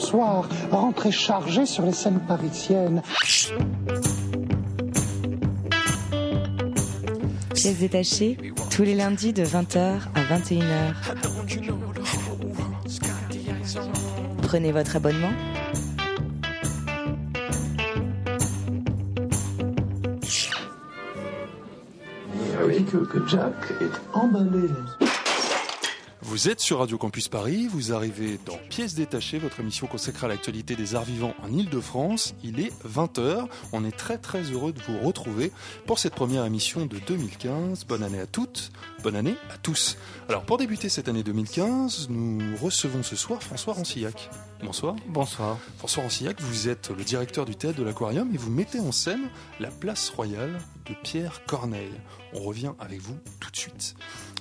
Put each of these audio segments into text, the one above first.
soir, rentré chargé sur les scènes parisiennes. Pièces détachées, tous les lundis de 20h à 21h. Prenez votre abonnement. Vous voyez que, que Jack est emballé. Vous êtes sur Radio Campus Paris, vous arrivez dans Pièces détachées, votre émission consacrée à l'actualité des arts vivants en Ile-de-France. Il est 20h, on est très très heureux de vous retrouver pour cette première émission de 2015. Bonne année à toutes, bonne année à tous. Alors pour débuter cette année 2015, nous recevons ce soir François Rancillac. Bonsoir. Bonsoir. François Rancillac, vous êtes le directeur du théâtre de l'Aquarium et vous mettez en scène la place royale Pierre Corneille. On revient avec vous tout de suite.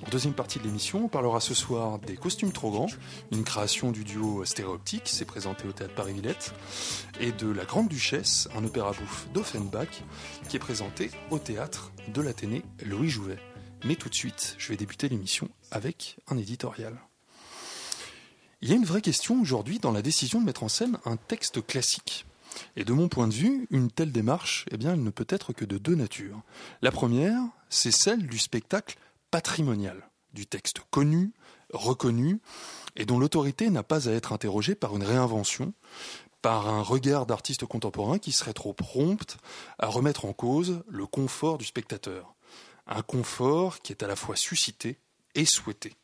En deuxième partie de l'émission, on parlera ce soir des costumes trop grands, une création du duo stéréoptique, c'est présenté au théâtre Paris-Villette, et de La Grande Duchesse, un opéra bouffe d'Offenbach, qui est présenté au théâtre de l'Athénée Louis Jouvet. Mais tout de suite, je vais débuter l'émission avec un éditorial. Il y a une vraie question aujourd'hui dans la décision de mettre en scène un texte classique. Et de mon point de vue, une telle démarche, eh bien, elle ne peut être que de deux natures. La première, c'est celle du spectacle patrimonial, du texte connu, reconnu, et dont l'autorité n'a pas à être interrogée par une réinvention, par un regard d'artiste contemporain qui serait trop prompt à remettre en cause le confort du spectateur. Un confort qui est à la fois suscité et souhaité.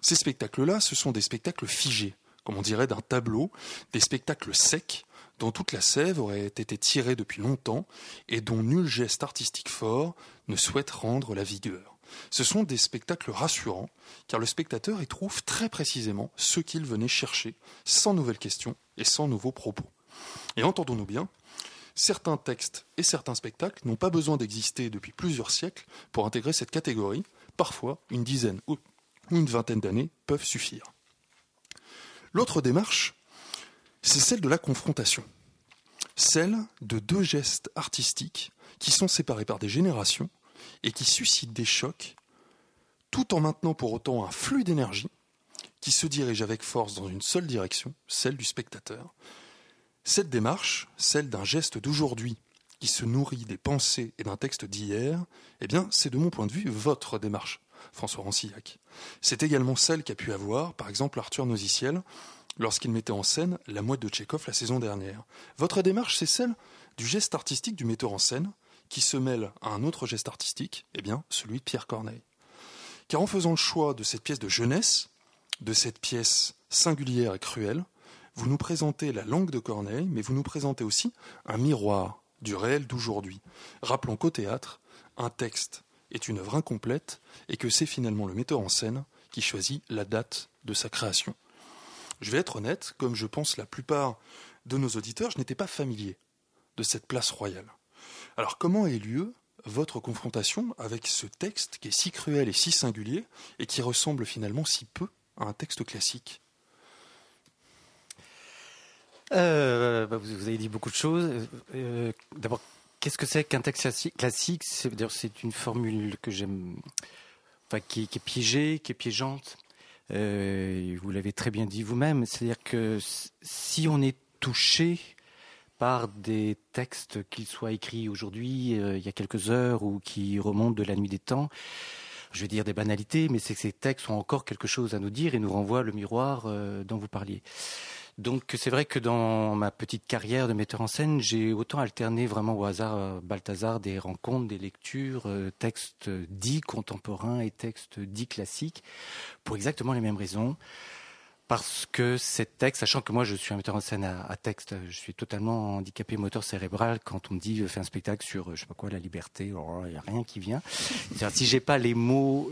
Ces spectacles-là, ce sont des spectacles figés, comme on dirait d'un tableau, des spectacles secs, dont toute la sève aurait été tirée depuis longtemps et dont nul geste artistique fort ne souhaite rendre la vigueur. Ce sont des spectacles rassurants, car le spectateur y trouve très précisément ce qu'il venait chercher, sans nouvelles questions et sans nouveaux propos. Et entendons-nous bien, certains textes et certains spectacles n'ont pas besoin d'exister depuis plusieurs siècles pour intégrer cette catégorie, parfois une dizaine ou une vingtaine d'années peuvent suffire. L'autre démarche, c'est celle de la confrontation, celle de deux gestes artistiques qui sont séparés par des générations et qui suscitent des chocs, tout en maintenant pour autant un flux d'énergie qui se dirige avec force dans une seule direction, celle du spectateur. Cette démarche, celle d'un geste d'aujourd'hui qui se nourrit des pensées et d'un texte d'hier, eh bien, c'est de mon point de vue votre démarche, François Rancillac. C'est également celle qu'a pu avoir, par exemple, Arthur Nosiciel, lorsqu'il mettait en scène La mouette de Tchékov la saison dernière. Votre démarche, c'est celle du geste artistique du metteur en scène, qui se mêle à un autre geste artistique, eh bien, celui de Pierre Corneille. Car en faisant le choix de cette pièce de jeunesse, de cette pièce singulière et cruelle, vous nous présentez la langue de Corneille, mais vous nous présentez aussi un miroir du réel d'aujourd'hui. Rappelons qu'au théâtre, un texte est une œuvre incomplète et que c'est finalement le metteur en scène qui choisit la date de sa création. Je vais être honnête, comme je pense la plupart de nos auditeurs, je n'étais pas familier de cette place royale. Alors comment est lieu votre confrontation avec ce texte qui est si cruel et si singulier et qui ressemble finalement si peu à un texte classique? Euh, bah vous, avez dit beaucoup de choses. Euh, D'abord, qu'est-ce que c'est qu'un texte classique? C'est une formule que j'aime, enfin, qui, est piégée, qui est piégeante. Euh, vous l'avez très bien dit vous-même. C'est-à-dire que si on est touché par des textes, qu'ils soient écrits aujourd'hui, euh, il y a quelques heures, ou qui remontent de la nuit des temps. Je vais dire des banalités, mais c'est que ces textes ont encore quelque chose à nous dire et nous renvoient le miroir euh, dont vous parliez. Donc c'est vrai que dans ma petite carrière de metteur en scène, j'ai autant alterné vraiment au hasard euh, Balthazar des rencontres, des lectures, textes dits contemporains et textes dits classiques, pour exactement les mêmes raisons parce que ces textes, sachant que moi je suis un metteur en scène à, texte, je suis totalement handicapé moteur cérébral quand on me dit fais un spectacle sur je sais pas quoi la liberté, oh, il n'y a rien qui vient. si j'ai pas les mots,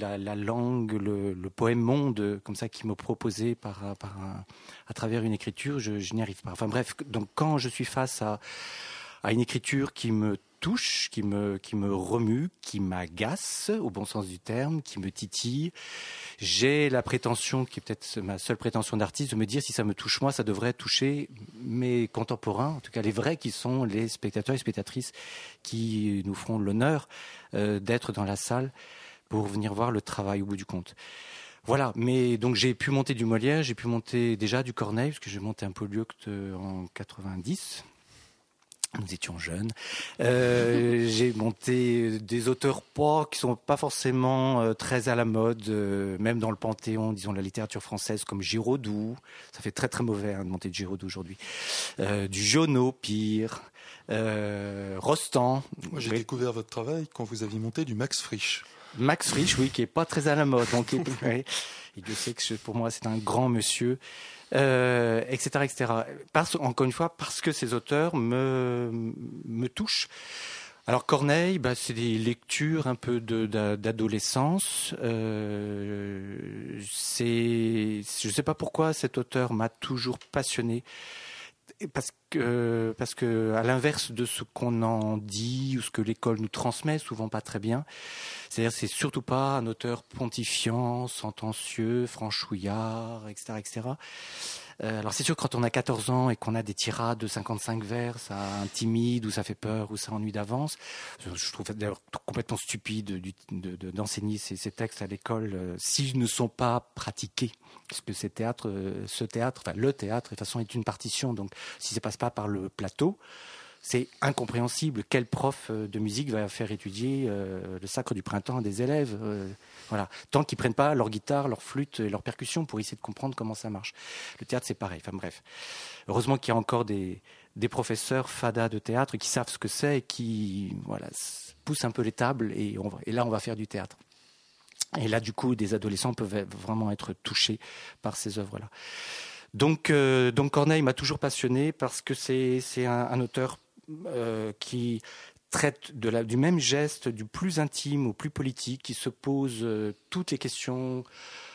la, la, langue, le, poème monde comme ça qui me proposé par, par à travers une écriture, je, je n'y arrive pas. Enfin bref, donc quand je suis face à à une écriture qui me touche, qui me, qui me remue, qui m'agace, au bon sens du terme, qui me titille. J'ai la prétention, qui est peut-être ma seule prétention d'artiste, de me dire si ça me touche moi, ça devrait toucher mes contemporains, en tout cas les vrais qui sont les spectateurs et spectatrices qui nous feront l'honneur euh, d'être dans la salle pour venir voir le travail au bout du compte. Voilà, mais donc j'ai pu monter du Molière, j'ai pu monter déjà du Corneille, parce que j'ai monté un Polyocte en 90. Nous étions jeunes. Euh, j'ai monté des auteurs pas qui sont pas forcément euh, très à la mode, euh, même dans le panthéon, disons de la littérature française, comme Giraudoux. Ça fait très très mauvais hein, de monter de Giraudoux aujourd'hui. du Jonot, pire. Rostand. Moi, j'ai découvert votre travail quand vous aviez monté du Max Frisch. Max Frisch, oui, qui est pas très à la mode. Donc, et Dieu sait que pour moi, c'est un grand monsieur euh, etc., etc. Parce, encore une fois, parce que ces auteurs me, me touchent. Alors Corneille, bah, c'est des lectures un peu d'adolescence. Euh, c'est, je ne sais pas pourquoi cet auteur m'a toujours passionné parce que, parce que, à l'inverse de ce qu'on en dit ou ce que l'école nous transmet, souvent pas très bien, c'est-à-dire c'est surtout pas un auteur pontifiant, sentencieux, franchouillard, etc., etc. Euh, alors c'est sûr quand on a 14 ans et qu'on a des tirades de 55 vers, ça intimide ou ça fait peur ou ça ennuie d'avance. Je trouve d'ailleurs complètement stupide d'enseigner ces, textes à l'école euh, s'ils ne sont pas pratiqués. Parce que euh, ce théâtre, enfin le théâtre, de toute façon, est une partition. Donc si ça passe pas par le plateau, c'est incompréhensible. Quel prof euh, de musique va faire étudier euh, le sacre du printemps à des élèves euh, Voilà, tant qu'ils prennent pas leur guitare, leur flûte et leur percussion pour essayer de comprendre comment ça marche. Le théâtre, c'est pareil. Enfin bref, heureusement qu'il y a encore des, professeurs fada de théâtre qui savent ce que c'est et qui voilà poussent un peu les tables et, et là on va faire du théâtre. Et là, du coup, des adolescents peuvent vraiment être touchés par ces œuvres-là. Donc, donc Corneille m'a toujours passionné parce que c'est un, un, auteur euh, qui traite du même geste, du plus intime au plus politique, qui se pose euh, toutes les questions,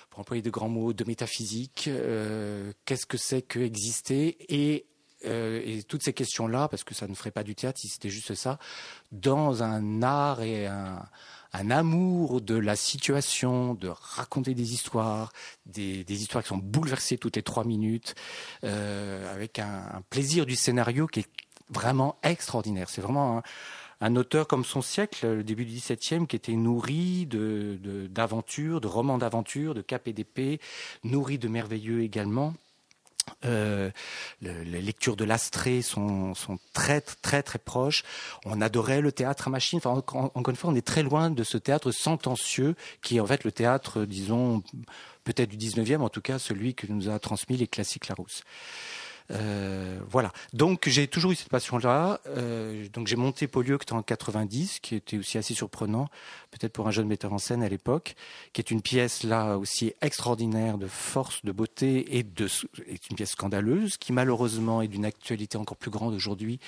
pour employer de grands mots, de métaphysique, euh, qu'est-ce que c'est que exister et, toutes ces questions-là, parce que ça ne ferait pas du théâtre si c'était juste ça, dans un art et un, amour de la situation, de raconter des histoires, des, histoires qui sont bouleversées toutes les trois minutes, avec un, plaisir du scénario qui est vraiment extraordinaire. C'est vraiment un, auteur comme son siècle, le début du XVIIe, qui était nourri d'aventures, de, romans d'aventures, de cap et d'épée, nourri de merveilleux également. Euh, les lectures de l'Astrée sont, très très très proches. On adorait le théâtre à machine. Encore une fois, on est très loin de ce théâtre sentencieux qui est en fait le théâtre, disons, peut-être du 19e, en tout cas celui que nous a transmis les classiques Larousse. Euh, voilà. Donc j'ai toujours eu cette passion-là. Euh, donc j'ai monté Polyeucte en 90, qui était aussi assez surprenant, peut-être pour un jeune metteur en scène à l'époque, qui est une pièce là aussi extraordinaire de force, de beauté et de est une pièce scandaleuse, qui malheureusement est d'une actualité encore plus grande aujourd'hui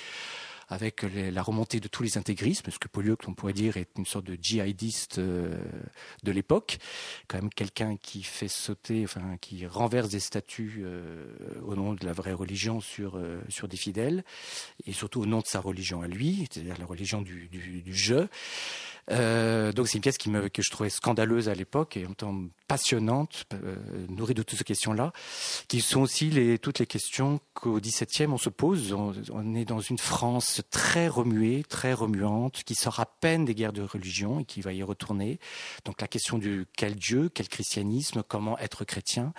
avec la remontée de tous les intégrismes, ce que Polyeucte, on pourrait dire, est une sorte de djihadiste euh, de l'époque, quand même quelqu'un qui fait sauter, enfin, qui renverse des statues euh, au nom de la vraie religion sur, euh, sur des fidèles, et surtout au nom de sa religion à lui, c'est-à-dire la religion du, du, du jeu. Euh, donc c'est une pièce qui me, que je trouvais scandaleuse à l'époque et en temps passionnante, euh, nourrie de toutes ces questions-là, qui sont aussi les, toutes les questions qu'au XVIIe on se pose. On, est dans une France très remuée, très remuante, qui sort à peine des guerres de religion et qui va y retourner. Donc la question du quel Dieu, quel christianisme, comment être chrétien.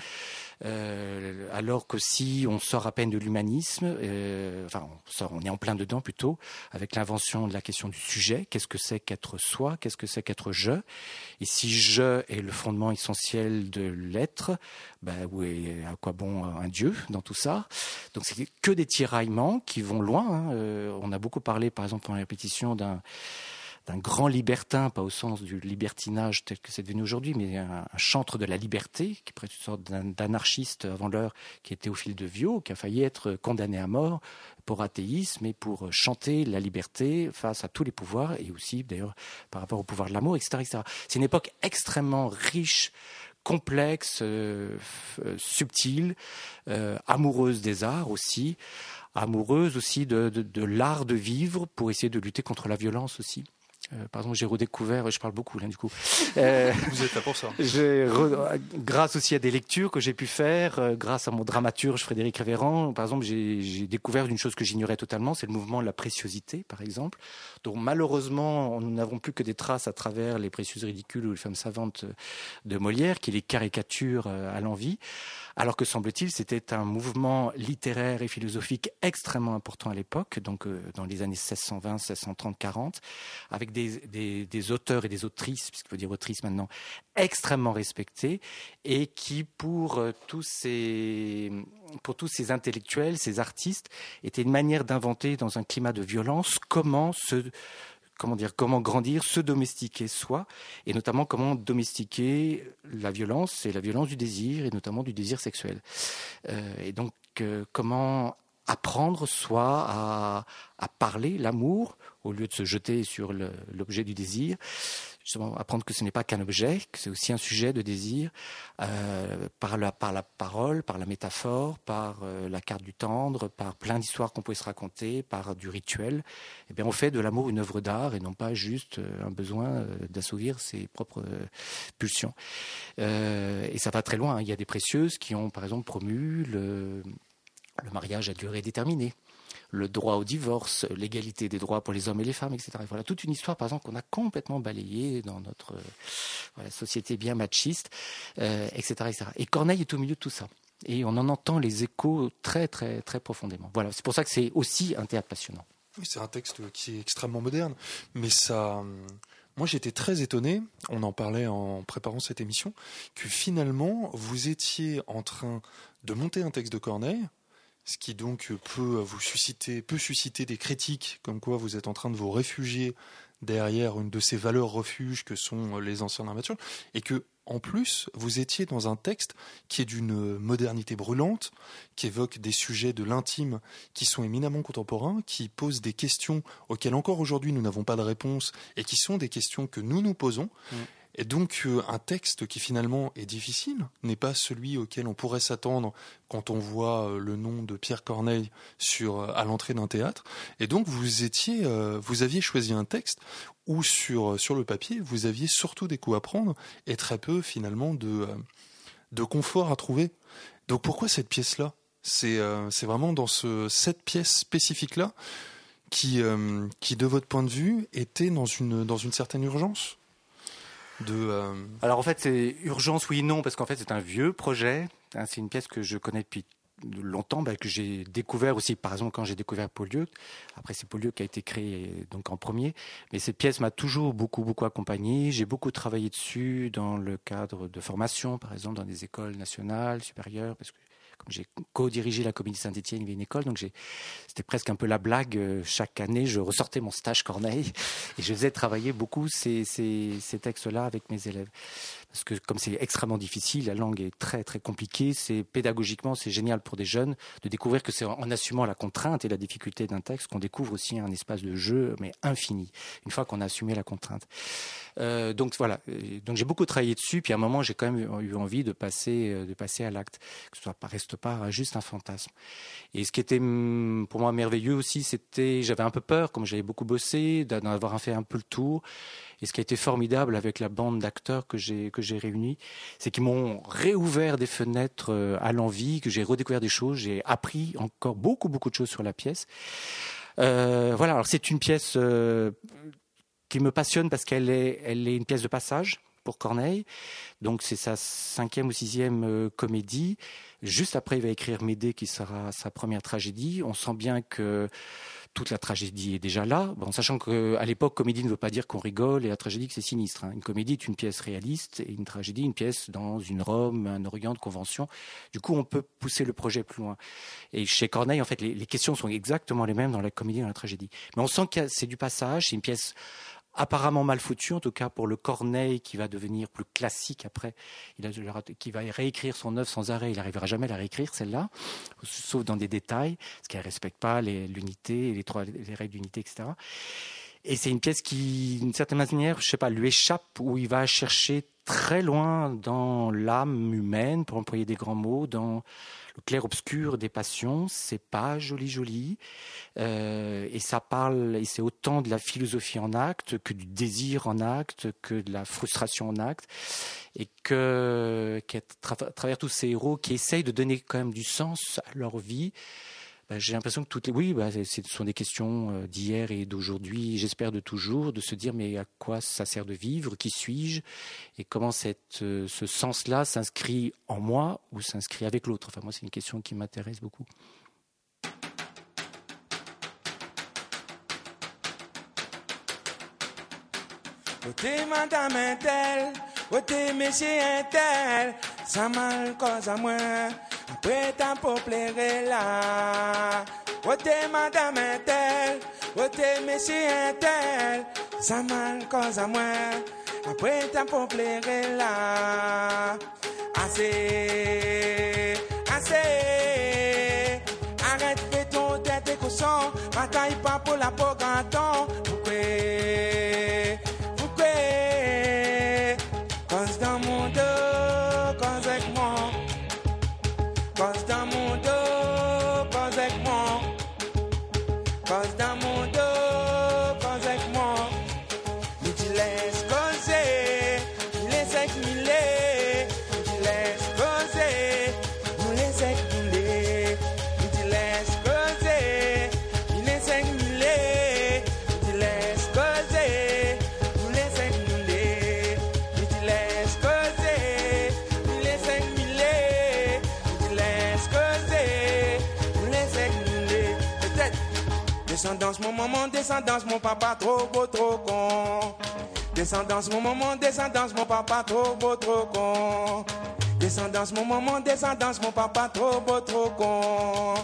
Euh, alors que si on sort à peine de l'humanisme, euh, enfin on, sort, on est en plein dedans plutôt, avec l'invention de la question du sujet, qu'est-ce que c'est qu'être soi, qu'est-ce que c'est qu'être je, et si je est le fondement essentiel de l'être, ben, oui, à quoi bon un Dieu dans tout ça? Donc c'est que des tiraillements qui vont loin. Hein. Euh, on a beaucoup parlé, par exemple, en répétition d'un d'un grand libertin, pas au sens du libertinage tel que c'est devenu aujourd'hui, mais un, chantre de la liberté, qui est une sorte d'anarchiste avant l'heure, qui était au fil de Viau, qui a failli être condamné à mort pour athéisme et pour chanter la liberté face à tous les pouvoirs, et aussi d'ailleurs par rapport au pouvoir de l'amour, etc. C'est une époque extrêmement riche complexe, euh, euh, subtile, euh, amoureuse des arts aussi, amoureuse aussi de l'art de vivre pour essayer de lutter contre la violence aussi. Euh, par exemple, j'ai redécouvert, je parle beaucoup là du coup. Euh, Vous êtes là pour ça. grâce aussi à des lectures que j'ai pu faire, euh, grâce à mon dramaturge Frédéric Révérend, par exemple, j'ai découvert une chose que j'ignorais totalement, c'est le mouvement de la préciosité, par exemple, dont malheureusement nous n'avons plus que des traces à travers les précieuses ridicules ou les femmes savantes de Molière, qui les caricature à l'envie alors que semble-t-il, c'était un mouvement littéraire et philosophique extrêmement important à l'époque, donc euh, dans les années 1620, 1630, 40, avec des, auteurs et des autrices, puisqu'il faut dire autrices maintenant, extrêmement respectés, et qui, pour euh, tous ces, pour tous ces intellectuels, ces artistes, étaient une manière d'inventer dans un climat de violence comment se comment dire, comment grandir, se domestiquer soi, et notamment comment domestiquer la violence et la violence du désir, et notamment du désir sexuel. Euh, et donc, euh, comment apprendre soi à, à parler l'amour au lieu de se jeter sur l'objet du désir, justement apprendre que ce n'est pas qu'un objet, que c'est aussi un sujet de désir, euh, par, la, par la parole, par la métaphore, par euh, la carte du tendre, par plein d'histoires qu'on pouvait se raconter, par du rituel. Eh bien, on fait de l'amour une œuvre d'art et non pas juste euh, un besoin d'assouvir ses propres pulsions. et ça va très loin. Hein. Il y a des précieuses qui ont, par exemple, promu le, le mariage à durée déterminée le droit au divorce, l'égalité des droits pour les hommes et les femmes, etc. voilà toute une histoire, par exemple, qu'on a complètement balayée dans notre société bien machiste, euh, etc., Et Corneille est au milieu de tout ça. Et on en entend les échos très, très, très profondément. Voilà, c'est pour ça que c'est aussi un théâtre passionnant. Oui, c'est un texte qui est extrêmement moderne, mais ça. Moi, j'étais très étonné, on en parlait en préparant cette émission, que finalement, vous étiez en train de monter un texte de Corneille, ce qui donc peut vous susciter, peut susciter des critiques, comme quoi vous êtes en train de vous réfugier derrière une de ces valeurs refuges que sont les anciens dramaturges, et que en plus, vous étiez dans un texte qui est d'une modernité brûlante, qui évoque des sujets de l'intime qui sont éminemment contemporains, qui posent des questions auxquelles encore aujourd'hui nous n'avons pas de réponse et qui sont des questions que nous nous posons. Mm. Et donc euh, un texte qui finalement est difficile n'est pas celui auquel on pourrait s'attendre quand on voit euh, le nom de Pierre Corneille sur euh, à l'entrée d'un théâtre. Et donc vous étiez, vous aviez choisi un texte où sur sur le papier vous aviez surtout des coups à prendre et très peu finalement de de confort à trouver. Donc pourquoi cette pièce là C'est c'est vraiment dans ce cette pièce spécifique là qui qui de votre point de vue était dans une dans une certaine urgence? Euh, Alors en fait, c'est urgence, oui, non, parce qu'en fait, c'est un vieux projet. Hein, c'est une pièce que je connais depuis longtemps, bah, que j'ai découvert aussi, par exemple, quand j'ai découvert Paulieu. Après, c'est Paulieu qui a été créé donc en premier. Mais cette pièce m'a toujours beaucoup, beaucoup accompagné. J'ai beaucoup travaillé dessus dans le cadre de formation, par exemple, dans des écoles nationales, supérieures, j'ai co-dirigé la Comédie Saint-Étienne, une école, donc c'était presque un peu la blague. Euh, chaque année, je ressortais mon stage Corneille et je faisais travailler beaucoup ces textes-là avec mes élèves parce que comme c'est extrêmement difficile, la langue est très très compliquée, c'est pédagogiquement c'est génial pour des jeunes de découvrir que c'est en assumant la contrainte et la difficulté d'un texte qu'on découvre aussi un espace de jeu mais infini une fois qu'on a assumé la contrainte. Euh, donc voilà, donc j'ai beaucoup travaillé dessus, puis à un moment j'ai quand même eu envie de passer euh, de passer à l'acte, que ce pas reste pas juste un fantasme. Et ce qui était mm, pour moi merveilleux aussi, c'était j'avais un peu peur, comme j'avais beaucoup bossé, d'en avoir fait un peu le tour. Et ce qui a été formidable avec la bande d'acteurs que j'ai j'ai réunis, c'est qu'ils m'ont réouvert des fenêtres euh, à l'envie, que j'ai redécouvert des choses, j'ai appris encore beaucoup beaucoup de choses sur la pièce. Euh, voilà, alors c'est une pièce euh, qui me passionne parce qu'elle est elle est une pièce de passage pour Corneille. Donc c'est sa cinquième ou sixième comédie. Juste après, il va écrire Médée, qui sera sa première tragédie. On sent bien que toute la tragédie est déjà là. Bon, sachant qu'à l'époque, comédie ne veut pas dire qu'on rigole et la tragédie que c'est sinistre. Hein. Une comédie est une pièce réaliste et une tragédie une pièce dans une Rome, un Orient de convention. Du coup, on peut pousser le projet plus loin. Et chez Corneille, en fait, les, les questions sont exactement les mêmes dans la comédie et dans la tragédie. Mais on sent que c'est du passage, c'est une pièce apparemment mal foutu, en tout cas pour le Corneille qui va devenir plus classique après, il a, qui va réécrire son œuvre sans arrêt, il n'arrivera jamais à la réécrire celle-là, sauf dans des détails, parce qu'elle ne respecte pas l'unité, les, les règles d'unité, etc. Et c'est une pièce qui, d'une certaine manière, je sais pas, lui échappe, où il va chercher très loin dans l'âme humaine, pour employer des grands mots, dans le clair-obscur des passions. C'est pas joli, joli. Euh, et ça parle, et c'est autant de la philosophie en acte que du désir en acte, que de la frustration en acte. Et que, qu'à travers tous ces héros qui essayent de donner quand même du sens à leur vie, bah, j'ai l'impression que toutes les oui, bah, ce sont des questions euh, d'hier et d'aujourd'hui, j'espère de toujours, de se dire mais à quoi ça sert de vivre, qui suis-je, et comment cette, euh, ce sens-là s'inscrit en moi ou s'inscrit avec l'autre? Enfin moi c'est une question qui m'intéresse beaucoup. mal cause à moi. Tant pour plaire là. Wote madame tel, wote monsieur tel, ça mal cause à moi. Après tant pour plaire là. Assez, assez. Arrête, fais ton tête et cochon. Bataille pas pour la peau. Cause dans mon maman, descendance, mon papa, trop beau, trop con. Descendance, mon maman, descendance, mon papa, trop beau, trop con. Descendance, mon maman, descendance, mon papa, trop beau, trop con.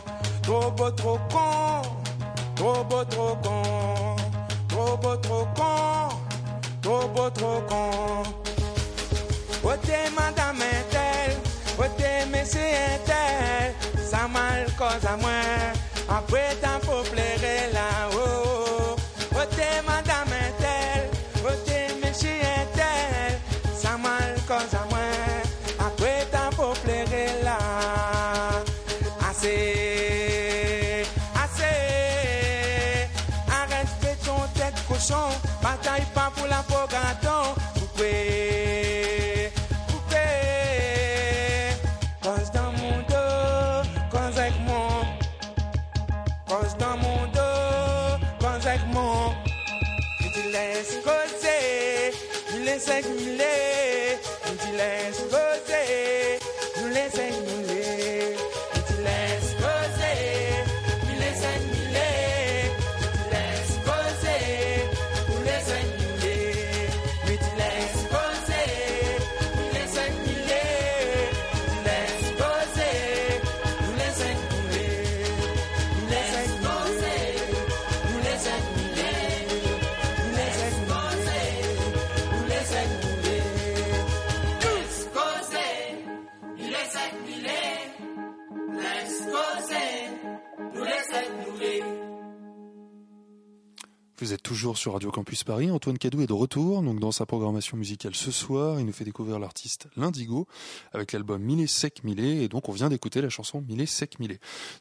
Trop beau, trop con. Trop beau, trop con. Trop beau, trop con. Trop beau, trop con. Ote madame tel, ote monsieur tel, ça mal cause à moi. Après tant pour plaire là, humilié, une toujours sur Radio Campus Paris. Antoine Cadou est de retour, donc dans sa programmation musicale ce soir. Il nous fait découvrir l'artiste L'Indigo avec l'album Millet Sec Millet. Et donc, on vient d'écouter la chanson Millet Sec Millet.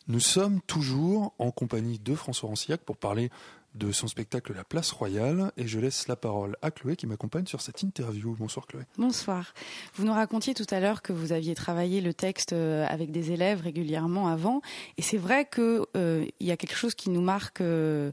Nous sommes toujours en compagnie de François Rancillac pour parler de son spectacle La Place Royale. Et je laisse la parole à Chloé qui m'accompagne sur cette interview. Bonsoir Chloé. Bonsoir. Vous nous racontiez tout à l'heure que vous aviez travaillé le texte euh, avec des élèves régulièrement avant. Et c'est vrai qu'il euh, y a quelque chose qui nous marque. euh,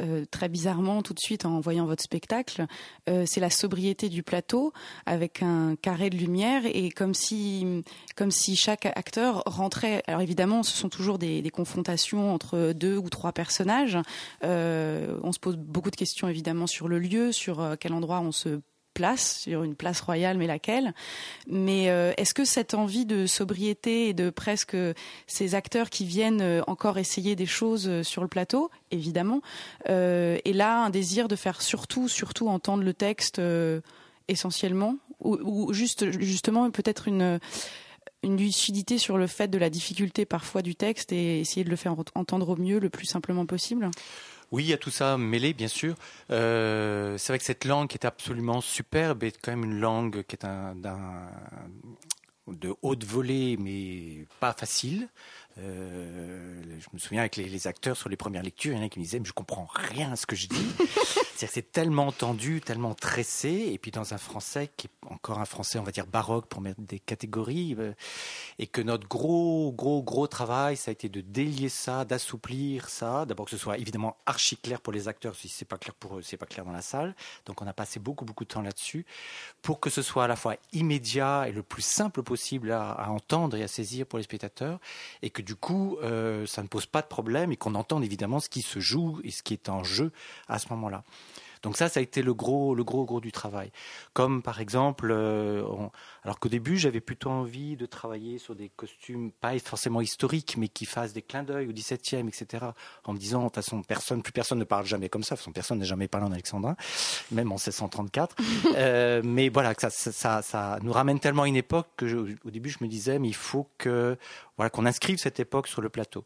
euh, très bizarrement tout de suite en voyant votre spectacle, euh, c'est la sobriété du plateau avec un carré de lumière et comme si, comme si chaque acteur rentrait. Alors évidemment, ce sont toujours des, confrontations entre deux ou trois personnages. Euh, on se pose beaucoup de questions évidemment sur le lieu, sur quel endroit on se place, sur une place royale, mais laquelle? Mais euh, est-ce que cette envie de sobriété et de presque ces acteurs qui viennent euh, encore essayer des choses euh, sur le plateau, évidemment, euh, et là un désir de faire surtout, surtout entendre le texte euh, essentiellement, ou, juste justement peut-être une lucidité sur le fait de la difficulté parfois du texte et essayer de le faire ent- entendre au mieux, le plus simplement possible? Oui, il y a tout ça mêlé, bien sûr. Euh, c'est vrai que cette langue qui est absolument superbe est quand même une langue qui est un, de haute volée, mais pas facile. Euh, je me souviens avec les, les, acteurs sur les premières lectures, il y en a qui me disaient mais je comprends rien à ce que je dis. C'est tellement tendu, tellement tressé, et puis dans un français qui est encore un français, on va dire baroque pour mettre des catégories, euh, et que notre gros, gros, gros travail, ça a été de délier ça, d'assouplir ça. D'abord que ce soit évidemment archi clair pour les acteurs, si c'est pas clair pour eux, c'est pas clair dans la salle. Donc on a passé beaucoup, beaucoup de temps là-dessus pour que ce soit à la fois immédiat et le plus simple possible à, à entendre et à saisir pour les spectateurs, et que du coup, euh, ça ne pose pas de problème et qu'on entende évidemment ce qui se joue et ce qui est en jeu à ce moment-là. Donc ça, ça a été le gros, le gros, gros du travail. Comme par exemple, euh, on, alors qu'au début, j'avais plutôt envie de travailler sur des costumes pas forcément historiques, mais qui fassent des clins d'œil au XVIIe, etc. En me disant, de toute façon, personne, plus personne ne parle jamais comme ça. De toute façon, personne n'a jamais parlé en alexandrin, même en 1634. euh, mais voilà, ça, ça, ça, nous ramène tellement à une époque que je, au début, je me disais, mais il faut que, voilà, qu'on inscrive cette époque sur le plateau.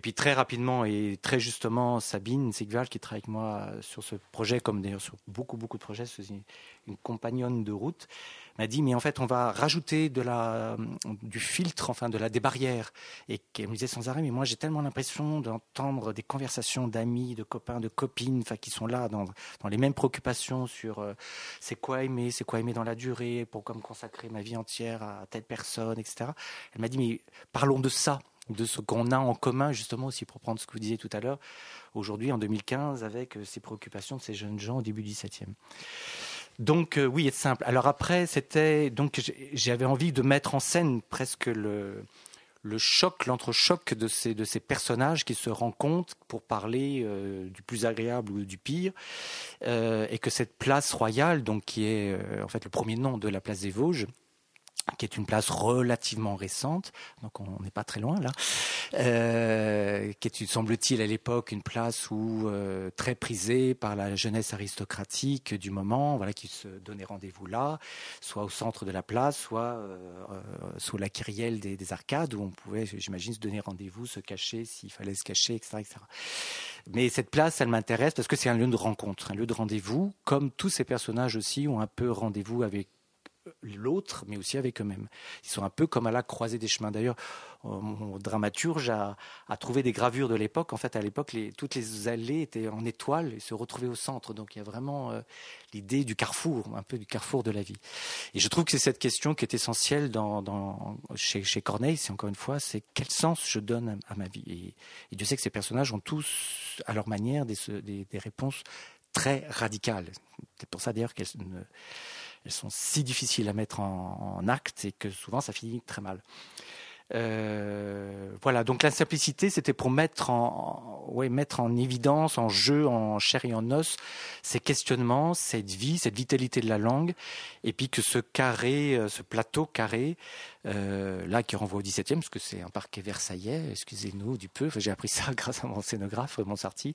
Et puis très rapidement et très justement, Sabine Sigval, qui travaille avec moi sur ce projet, comme d'ailleurs sur beaucoup, beaucoup de projets, une, compagnonne de route, m'a dit, mais en fait, on va rajouter de la, du filtre, enfin de la, des barrières. Et qu'elle me disait sans arrêt, mais moi j'ai tellement l'impression d'entendre des conversations d'amis, de copains, de copines, enfin qui sont là dans, dans les mêmes préoccupations sur euh, c'est quoi aimer, c'est quoi aimer dans la durée, pourquoi me consacrer ma vie entière à telle personne, etc. Elle m'a dit, mais parlons de ça de ce qu'on a en commun, justement, aussi pour prendre ce que vous disiez tout à l'heure, aujourd'hui, en 2015, avec ces préoccupations de ces jeunes gens au début du 17e. Donc, euh, oui, être simple. Alors après, c'était. Donc, j'avais envie de mettre en scène presque le, le choc, l'entrechoc de ces, de ces personnages qui se rencontrent pour parler euh, du plus agréable ou du pire, euh, et que cette place royale, donc qui est en fait le premier nom de la place des Vosges, qui est une place relativement récente, donc on n'est pas très loin là, euh, qui est, semble-t-il, à l'époque une place où euh, très prisée par la jeunesse aristocratique du moment, voilà, qui se donnait rendez-vous là, soit au centre de la place, soit euh, sous la kyrielle des, des, arcades, où on pouvait, j'imagine, se donner rendez-vous, se cacher s'il fallait se cacher, etc., etc. Mais cette place, elle m'intéresse parce que c'est un lieu de rencontre, un lieu de rendez-vous, comme tous ces personnages aussi ont un peu rendez-vous avec l'autre, mais aussi avec eux-mêmes. Ils sont un peu comme à la croisée des chemins. D'ailleurs, mon dramaturge a, trouvé des gravures de l'époque. En fait, à l'époque, toutes les allées étaient en étoiles et se retrouvaient au centre. Donc, il y a vraiment euh, l'idée du carrefour, un peu du carrefour de la vie. Et je trouve que c'est cette question qui est essentielle chez, Corneille. C'est encore une fois, c'est quel sens je donne à, ma vie? Et, Dieu sait que ces personnages ont tous, à leur manière, des, des réponses très radicales. C'est pour ça d'ailleurs qu'elles ne elles sont si difficiles à mettre en, acte et que souvent ça finit très mal. Euh, voilà, donc la simplicité, c'était pour mettre en, ouais, mettre en évidence, en jeu, en chair et en os, ces questionnements, cette vie, cette vitalité de la langue, et puis que ce carré, euh, ce plateau carré, euh, là qui renvoie au XVIIe, parce que c'est un parquet versaillais, excusez-nous du peu, j'ai appris ça grâce à mon scénographe, Monsarty,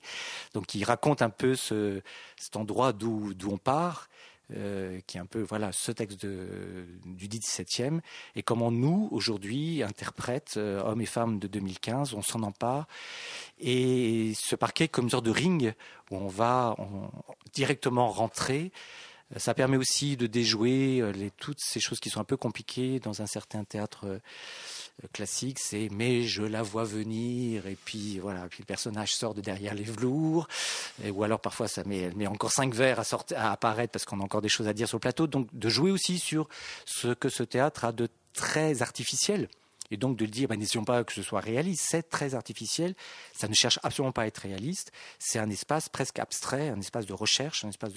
donc il raconte un peu ce, cet endroit d'où on part, euh, qui est un peu voilà ce texte de, du XVIIe et comment nous aujourd'hui interprètes euh, hommes et femmes de 2015 on s'en empare et ce parquet comme une sorte de ring où on va directement rentrer. Ça permet aussi de déjouer euh, les, toutes ces choses qui sont un peu compliquées dans un certain théâtre classique, c'est mais je la vois venir et puis voilà, puis le personnage sort de derrière les velours, et, ou alors parfois ça met, elle met encore cinq vers à, sortir, à apparaître parce qu'on a encore des choses à dire sur le plateau, donc de jouer aussi sur ce que ce théâtre a de très artificiel. Et donc de le dire, bah, n'essayons pas que ce soit réaliste, c'est très artificiel, ça ne cherche absolument pas à être réaliste, c'est un espace presque abstrait, un espace de recherche, un espace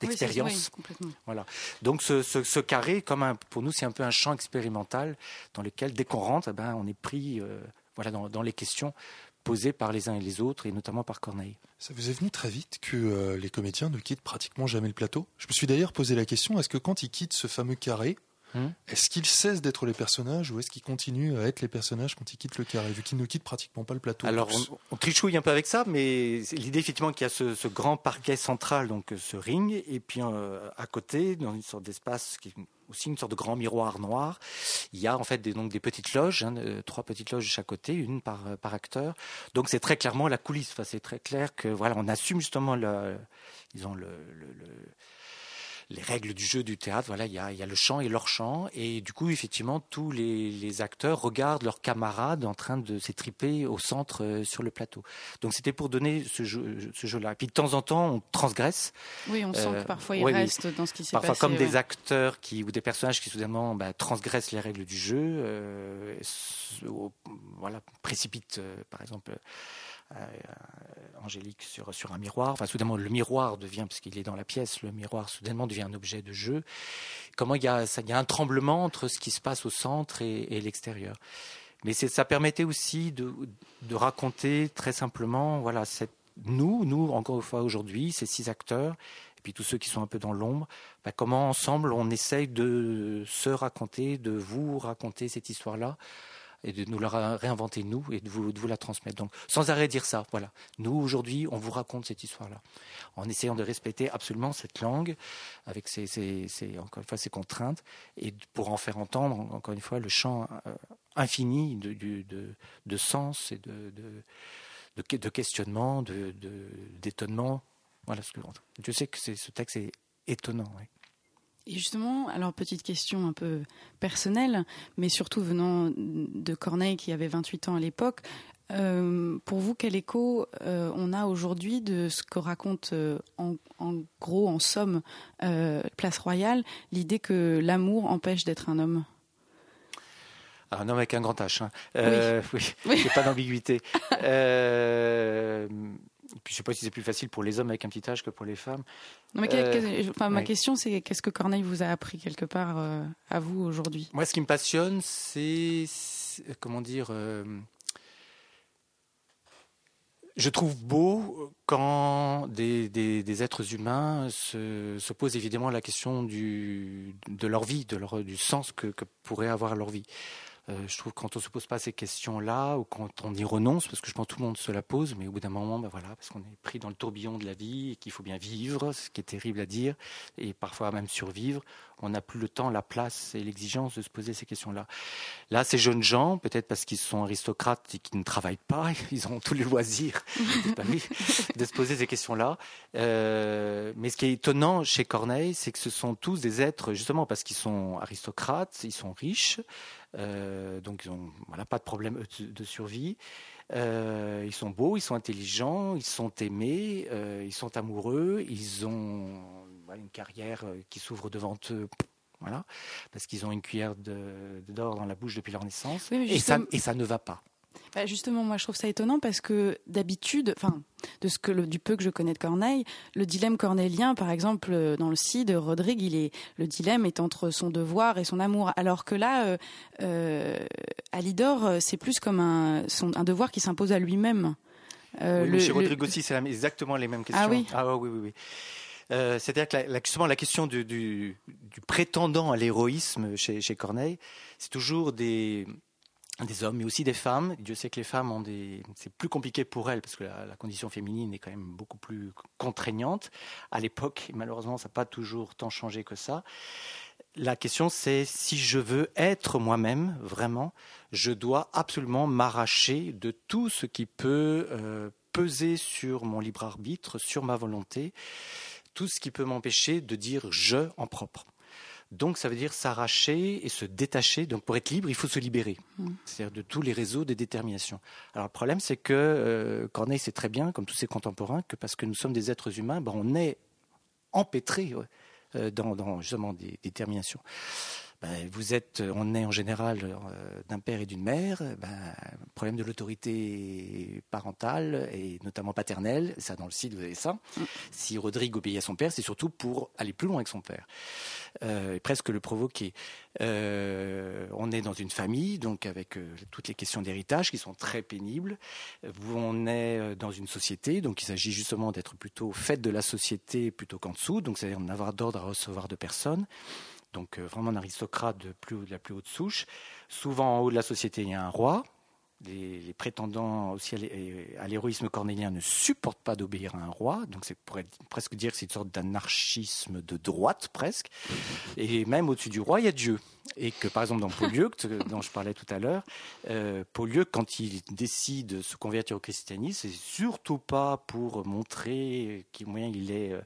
d'expérience. Oui, oui, voilà. Donc ce, ce, ce carré, comme un, pour nous, c'est un peu un champ expérimental dans lequel, dès qu'on rentre, eh ben, on est pris euh, voilà, dans, dans les questions posées par les uns et les autres, et notamment par Corneille. Ça vous est venu très vite que euh, les comédiens ne quittent pratiquement jamais le plateau? Je me suis d'ailleurs posé la question, est-ce que quand ils quittent ce fameux carré, Hum. Est-ce qu'ils cessent d'être les personnages ou est-ce qu'ils continuent à être les personnages quand ils quittent le carré, vu qu'ils ne quittent pratiquement pas le plateau Alors, on, on, trichouille un peu avec ça, mais l'idée effectivement qu'il y a ce, ce, grand parquet central, donc ce ring, et puis euh, à côté, dans une sorte d'espace qui aussi une sorte de grand miroir noir. Il y a en fait des, donc des petites loges, hein, euh, trois petites loges de chaque côté, une par, euh, par acteur. Donc c'est très clairement la coulisse. Enfin, c'est très clair que voilà, on assume justement le, disons le, le, le les règles du jeu du théâtre. Voilà, il y a, il y a le chant et leur chant, et du coup, effectivement, tous les, les acteurs regardent leurs camarades en train de s'étriper au centre euh, sur le plateau. Donc, c'était pour donner ce jeu, ce jeu-là. Puis de temps en temps, on transgresse. Oui, on sent Euh, que parfois il oui. reste dans ce qui s'est Parfois, passé. comme des ouais. acteurs qui ou des personnages qui soudainement bah, transgressent les règles du jeu, euh, et voilà, précipitent, euh, par exemple. Euh, Angélique sur, un miroir. Enfin, soudainement, le miroir devient, parce qu'il est dans la pièce, le miroir soudainement devient un objet de jeu. Comment il y a, ça, il y a un tremblement entre ce qui se passe au centre et, l'extérieur. Mais ça permettait aussi de, raconter très simplement, voilà, nous, nous, encore une fois aujourd'hui, ces six acteurs, et puis tous ceux qui sont un peu dans l'ombre, bah, comment ensemble on essaye de se raconter, de vous raconter cette histoire-là, et de nous la ré- réinventer nous et de vous, de vous la transmettre. Donc, sans arrêt dire ça, voilà. Nous, aujourd'hui, on vous raconte cette histoire-là, en essayant de respecter absolument cette langue, avec ses, encore une fois, ses contraintes, et pour en faire entendre, encore une fois, le champ euh, infini de, de, de sens et de, de, de, que- de questionnement, d'étonnement. Voilà ce que je sais que ce texte est étonnant. Et justement, alors petite question un peu personnelle, mais surtout venant de Corneille qui avait 28 ans à l'époque, euh, pour vous, quel écho euh, on a aujourd'hui de ce que raconte euh, en, en gros, en somme, Place Royale, l'idée que l'amour empêche d'être un homme? Ah, un homme avec un grand H. hein. Oui, Oui. pas d'ambiguïté. Et puis je ne sais pas si c'est plus facile pour les hommes avec un petit H que pour les femmes. Non, mais quel- Euh, enfin, ma ouais. question, c'est qu'est-ce que Corneille vous a appris quelque part euh, à vous aujourd'hui? Moi, ce qui me passionne, c'est, c'est- comment dire, euh, je trouve beau quand des, des- des êtres humains se, se posent évidemment la question du, de leur vie, de leur, du sens que, que pourrait avoir leur vie. Euh, je trouve que quand on se pose pas ces questions-là, ou quand on y renonce, parce que je pense que tout le monde se la pose, mais au bout d'un moment, ben voilà, parce qu'on est pris dans le tourbillon de la vie et qu'il faut bien vivre, ce qui est terrible à dire, et parfois même survivre, on n'a plus le temps, la place et l'exigence de se poser ces questions-là. Là, ces jeunes gens, peut-être parce qu'ils sont aristocrates et qu'ils ne travaillent pas, ils ont tous les loisirs de se poser ces questions-là. Euh, mais ce qui est étonnant chez Corneille, c'est que ce sont tous des êtres, justement parce qu'ils sont aristocrates, ils sont riches, euh, donc ils n'ont voilà, pas de problème de, de survie. Euh, ils sont beaux, ils sont intelligents, ils sont aimés, euh, ils sont amoureux, ils ont voilà, une carrière euh, qui s'ouvre devant eux. Voilà, parce qu'ils ont une cuillère d'or dans la bouche depuis leur naissance. Oui, mais et, ça, justement- et ça ne va pas. Bah, justement, moi je trouve ça étonnant parce que d'habitude, enfin, de ce que le- du peu que je connais de Corneille, le dilemme cornélien, par exemple, euh, dans le Cid, Rodrigue, il est le dilemme est entre son devoir et son amour, alors que là, euh, euh, Alidor, euh, c'est plus comme un, son- un devoir qui s'impose à lui-même. Euh, Oui, le- mais chez le- Rodrigo aussi, c'est exactement les mêmes questions. Ah oui ouais, oui, oui, oui. C'est-à-dire que la, la- justement, la question du, du- du prétendant à l'héroïsme chez, chez Corneille, c'est toujours des, des hommes, mais aussi des femmes. Dieu sait que les femmes ont des, c'est plus compliqué pour elles parce que la, condition féminine est quand même beaucoup plus contraignante à l'époque. Malheureusement, ça n'a pas toujours tant changé que ça. La question, c'est si je veux être moi-même, vraiment, je dois absolument m'arracher de tout ce qui peut euh, peser sur mon libre arbitre, sur ma volonté, tout ce qui peut m'empêcher de dire je en propre. Donc ça veut dire s'arracher et se détacher. Donc pour être libre, il faut se libérer. C'est-à-dire de tous les réseaux de détermination. Alors le problème, c'est que euh, Corneille sait très bien, comme tous ses contemporains, que parce que nous sommes des êtres humains, ben, on est empêtrés ouais, euh, dans, dans justement des déterminations. Ben, vous êtes, on est en général euh, d'un père et d'une mère. Ben, problème de l'autorité parentale et notamment paternelle, ça dans le site vous avez ça. Si Rodrigue obéit à son père, c'est surtout pour aller plus loin avec son père euh, et presque le provoquer. Euh, on est dans une famille, donc avec euh, toutes les questions d'héritage qui sont très pénibles. On est euh, dans une société, donc il s'agit justement d'être plutôt fait de la société plutôt qu'en dessous, donc c'est-à-dire n'avoir d'ordre à recevoir de personne. Donc euh, vraiment un aristocrate de, plus, haut- de la plus haute souche. Souvent en haut de la société, il y a un roi. les, les prétendants aussi à l'hé- à l'héroïsme cornélien ne supportent pas d'obéir à un roi, donc c'est pourrait presque dire que c'est une sorte d'anarchisme de droite presque. Et même au-dessus du roi, il y a Dieu. Et que par exemple dans Polyeucte, dont je parlais tout à l'heure, euh, quand il décide de se convertir au christianisme, c'est surtout pas pour montrer qu'il moyen il est euh,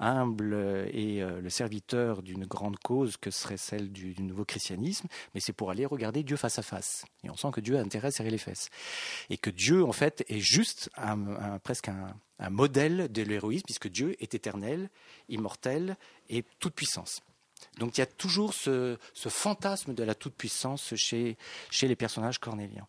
humble et euh, le serviteur d'une grande cause que serait celle du, nouveau christianisme, mais c'est pour aller regarder Dieu face à face. Et on sent que Dieu a intérêt à serrer les fesses. Et que Dieu, en fait, est juste un, presque un, modèle de l'héroïsme, puisque Dieu est éternel, immortel et toute puissance. Donc il y a toujours ce, fantasme de la toute-puissance chez les personnages cornéliens.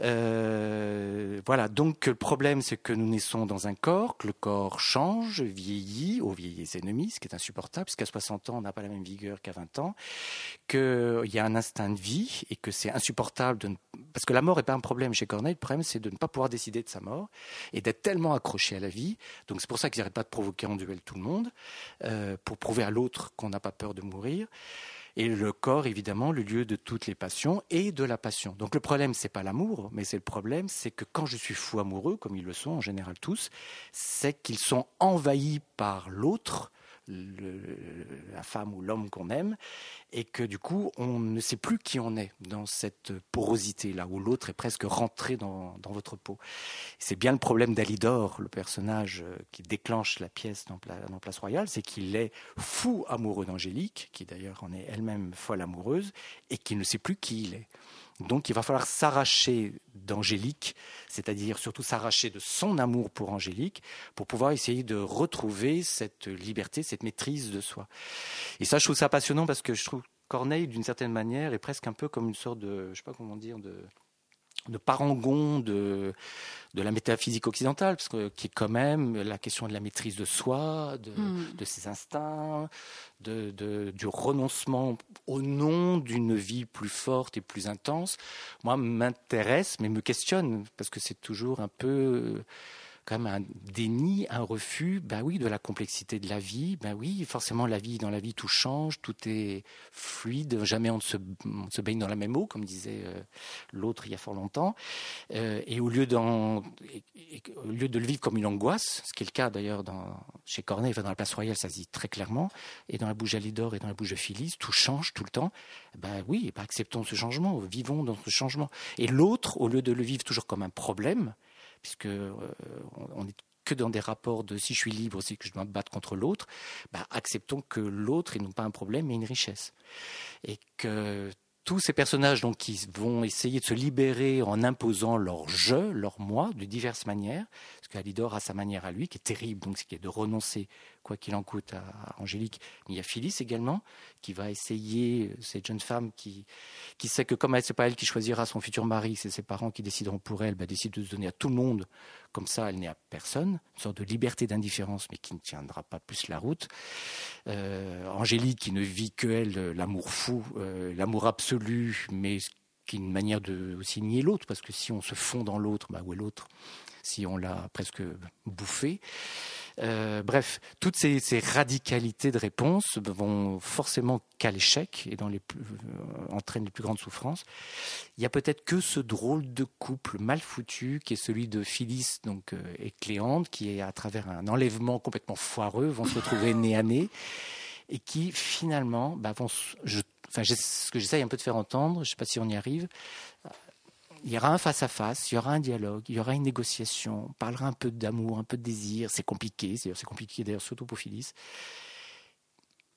Euh, voilà, donc le problème c'est que nous naissons dans un corps, que le corps change, vieillit, au vieillit ennemis, ce qui est insupportable, puisqu'à 60 ans on n'a pas la même vigueur qu'à 20 ans, qu'il y a un instinct de vie et que c'est insupportable de ne... Parce que la mort n'est pas un problème chez Corneille, le problème c'est de ne pas pouvoir décider de sa mort et d'être tellement accroché à la vie. Donc c'est pour ça qu'ils n'arrêtent pas de provoquer en duel tout le monde, euh, pour prouver à l'autre qu'on n'a pas peur de mourir. Et le corps, évidemment, le lieu de toutes les passions et de la passion. Donc le problème, c'est pas l'amour, mais c'est le problème, c'est que quand je suis fou amoureux, comme ils le sont en général tous, c'est qu'ils sont envahis par l'autre, la femme ou l'homme qu'on aime, et que du coup, on ne sait plus qui on est dans cette porosité là où l'autre est presque rentré dans, votre peau. C'est bien le problème d'Alidor, le personnage euh, qui déclenche la pièce dans Place Royale, c'est qu'il est fou amoureux d'Angélique, qui d'ailleurs en est elle-même folle amoureuse, et qui ne sait plus qui il est. Donc il va falloir s'arracher d'Angélique, c'est-à-dire surtout s'arracher de son amour pour Angélique, pour pouvoir essayer de retrouver cette liberté, cette maîtrise de soi. Et ça, je trouve ça passionnant parce que je trouve Corneille, d'une certaine manière, est presque un peu comme une sorte de, je sais pas comment dire, de, de parangon de, de la métaphysique occidentale, parce que, qui est quand même la question de la maîtrise de soi, de, Mm. de ses instincts, de, de- du renoncement au nom d'une vie plus forte et plus intense, moi, m'intéresse, mais me questionne, parce que c'est toujours un peu quand même un déni, un refus, ben oui, de la complexité de la vie, ben oui, forcément, la vie, dans la vie, tout change, tout est fluide, jamais on ne se, baigne dans la même eau, comme disait euh, l'autre il y a fort longtemps, Euh, et au lieu, au lieu de le vivre comme une angoisse, ce qui est le cas d'ailleurs chez Corneille, dans la place royale, ça se dit très clairement, et dans la bouche d'Alidor et dans la bouche de Phyllis, tout change tout le temps, ben oui, acceptons ce changement, vivons dans ce changement. Et l'autre, au lieu de le vivre toujours comme un problème, puisque euh, on- est que dans des rapports de si je suis libre, c'est que je dois me battre contre l'autre, ben, acceptons que l'autre est non pas un problème, mais une richesse. Et que tous ces personnages qui vont essayer de se libérer en imposant leur je, leur moi, de diverses manières, qu'Alidor a sa manière à lui, qui est terrible, donc ce qui est de renoncer, quoi qu'il en coûte, à à Angélique. Mais il y a Phyllis également, qui va essayer, cette jeune femme qui, qui sait que comme elle, c'est pas elle qui choisira son futur mari, c'est ses parents qui décideront pour elle, bah, décide de se donner à tout le monde, comme ça elle n'est à personne, une sorte de liberté d'indifférence, mais qui ne tiendra pas plus la route. Euh, Angélique qui ne vit que elle, euh, l'amour fou, euh, l'amour absolu, mais qui est une manière de aussi nier l'autre, parce que si on se fond dans l'autre, bah, où est l'autre? Si on l'a presque bouffé. Euh, bref, toutes ces, radicalités de réponse vont forcément qu'à l'échec et euh, entraînent les plus grandes souffrances. Il y a peut-être que ce drôle de couple mal foutu qui est celui de Phyllis donc, euh, et Cléante, qui à travers un enlèvement complètement foireux, vont se retrouver nez à nez et qui finalement bah, vont. Je, enfin, ce que j'essaye un peu de faire entendre, je ne sais pas si on y arrive. Il y aura un face-à-face, il y aura un dialogue, il y aura une négociation, on parlera un peu d'amour, un peu de désir. C'est compliqué, c'est compliqué d'ailleurs, surtout pour Phyllis.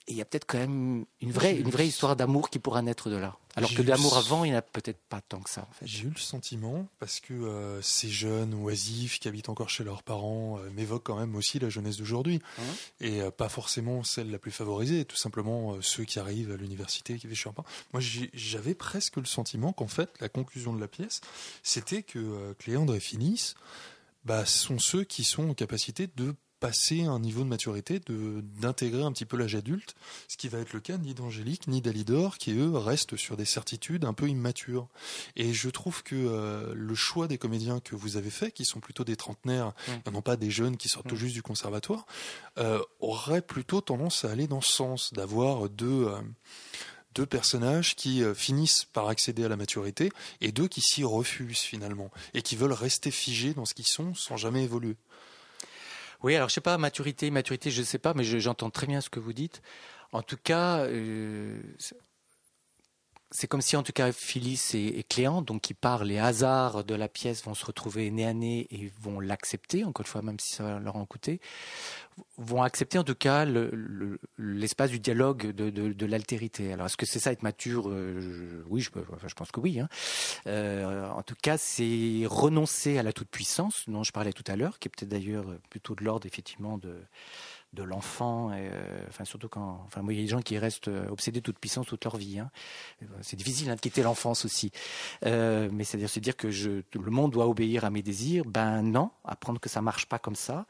Et il y a peut-être quand même une vraie, une vraie histoire d'amour qui pourra naître de là. Alors que d'amour avant, il n'y en a peut-être pas tant que ça. En fait. J'ai eu le sentiment, parce que euh, ces jeunes oisifs qui habitent encore chez leurs parents euh, m'évoquent quand même aussi la jeunesse d'aujourd'hui. Mhm. Et euh, pas forcément celle la plus favorisée, tout simplement ceux qui arrivent à l'université, qui vivent chez leurs parents. Moi, j'avais presque le sentiment qu'en fait, la conclusion de la pièce, c'était que Cléandre et Finis bah, sont ceux qui sont en capacité de passer un niveau de maturité, de d'intégrer un petit peu l'âge adulte, ce qui va être le cas ni d'Angélique ni d'Alidor, qui eux restent sur des certitudes un peu immatures. Et je trouve que euh, le choix des comédiens que vous avez fait, qui sont plutôt des trentenaires, Mm. et non pas des jeunes qui sortent tout juste du conservatoire, euh, aurait plutôt tendance à aller dans ce sens, d'avoir deux, euh, deux personnages qui finissent par accéder à la maturité et deux qui s'y refusent finalement et qui veulent rester figés dans ce qu'ils sont sans jamais évoluer. Oui, alors je sais pas, maturité, maturité, je sais pas, mais je- j'entends très bien ce que vous dites. En tout cas, euh, c'est comme si en tout cas Phyllis et, et Cléant, donc qui par les hasards de la pièce vont se retrouver nez à nez et vont l'accepter, encore une fois, même si ça leur en coûter, vont accepter en tout cas le- le- l'espace du dialogue de, l'altérité. Alors est-ce que c'est ça être mature? Euh, Oui, je pense que oui. hein. Euh, en tout cas, c'est renoncer à la toute-puissance dont je parlais tout à l'heure, qui est peut-être d'ailleurs plutôt de l'ordre effectivement de, de l'enfant, euh, enfin surtout quand, enfin moi il y a des gens qui restent euh, obsédés toute puissance toute leur vie. hein. C'est difficile hein, de quitter l'enfance aussi, Euh, mais c'est-à-dire se dire que je, le monde doit obéir à mes désirs. Ben non, apprendre que ça marche pas comme ça,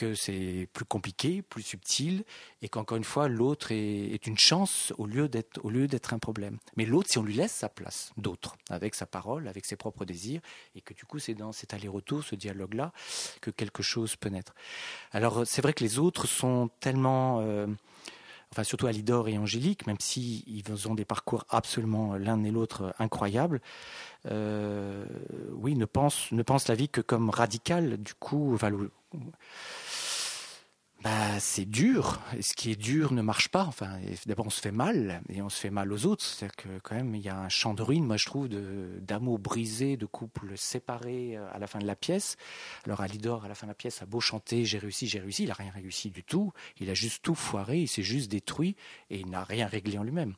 que c'est plus compliqué, plus subtil, et qu'encore une fois l'autre est, une chance au lieu d'être un problème. Mais l'autre, si on lui laisse sa place, d'autre, avec sa parole, avec ses propres désirs, et que du coup c'est dans cet aller-retour, ce dialogue-là, que quelque chose peut naître. Alors c'est vrai que les autres sont tellement, euh, enfin surtout Alidor et Angélique, même si ils ont des parcours absolument l'un et l'autre incroyables. euh, oui, ne pensent ne pensent la vie que comme radicale. Du coup, enfin, bah, c'est dur. Et ce qui est dur ne marche pas. Enfin, d'abord, on se fait mal et on se fait mal aux autres. C'est-à-dire que quand même, il y a un champ de ruines, moi je trouve, de- d'amour brisé, de couples séparés euh, à la fin de la pièce. Alors Alidor, à la fin de la pièce, a beau chanter, j'ai réussi, j'ai réussi. Il a rien réussi du tout. Il a juste tout foiré. Il s'est juste détruit et il n'a rien réglé en lui-même.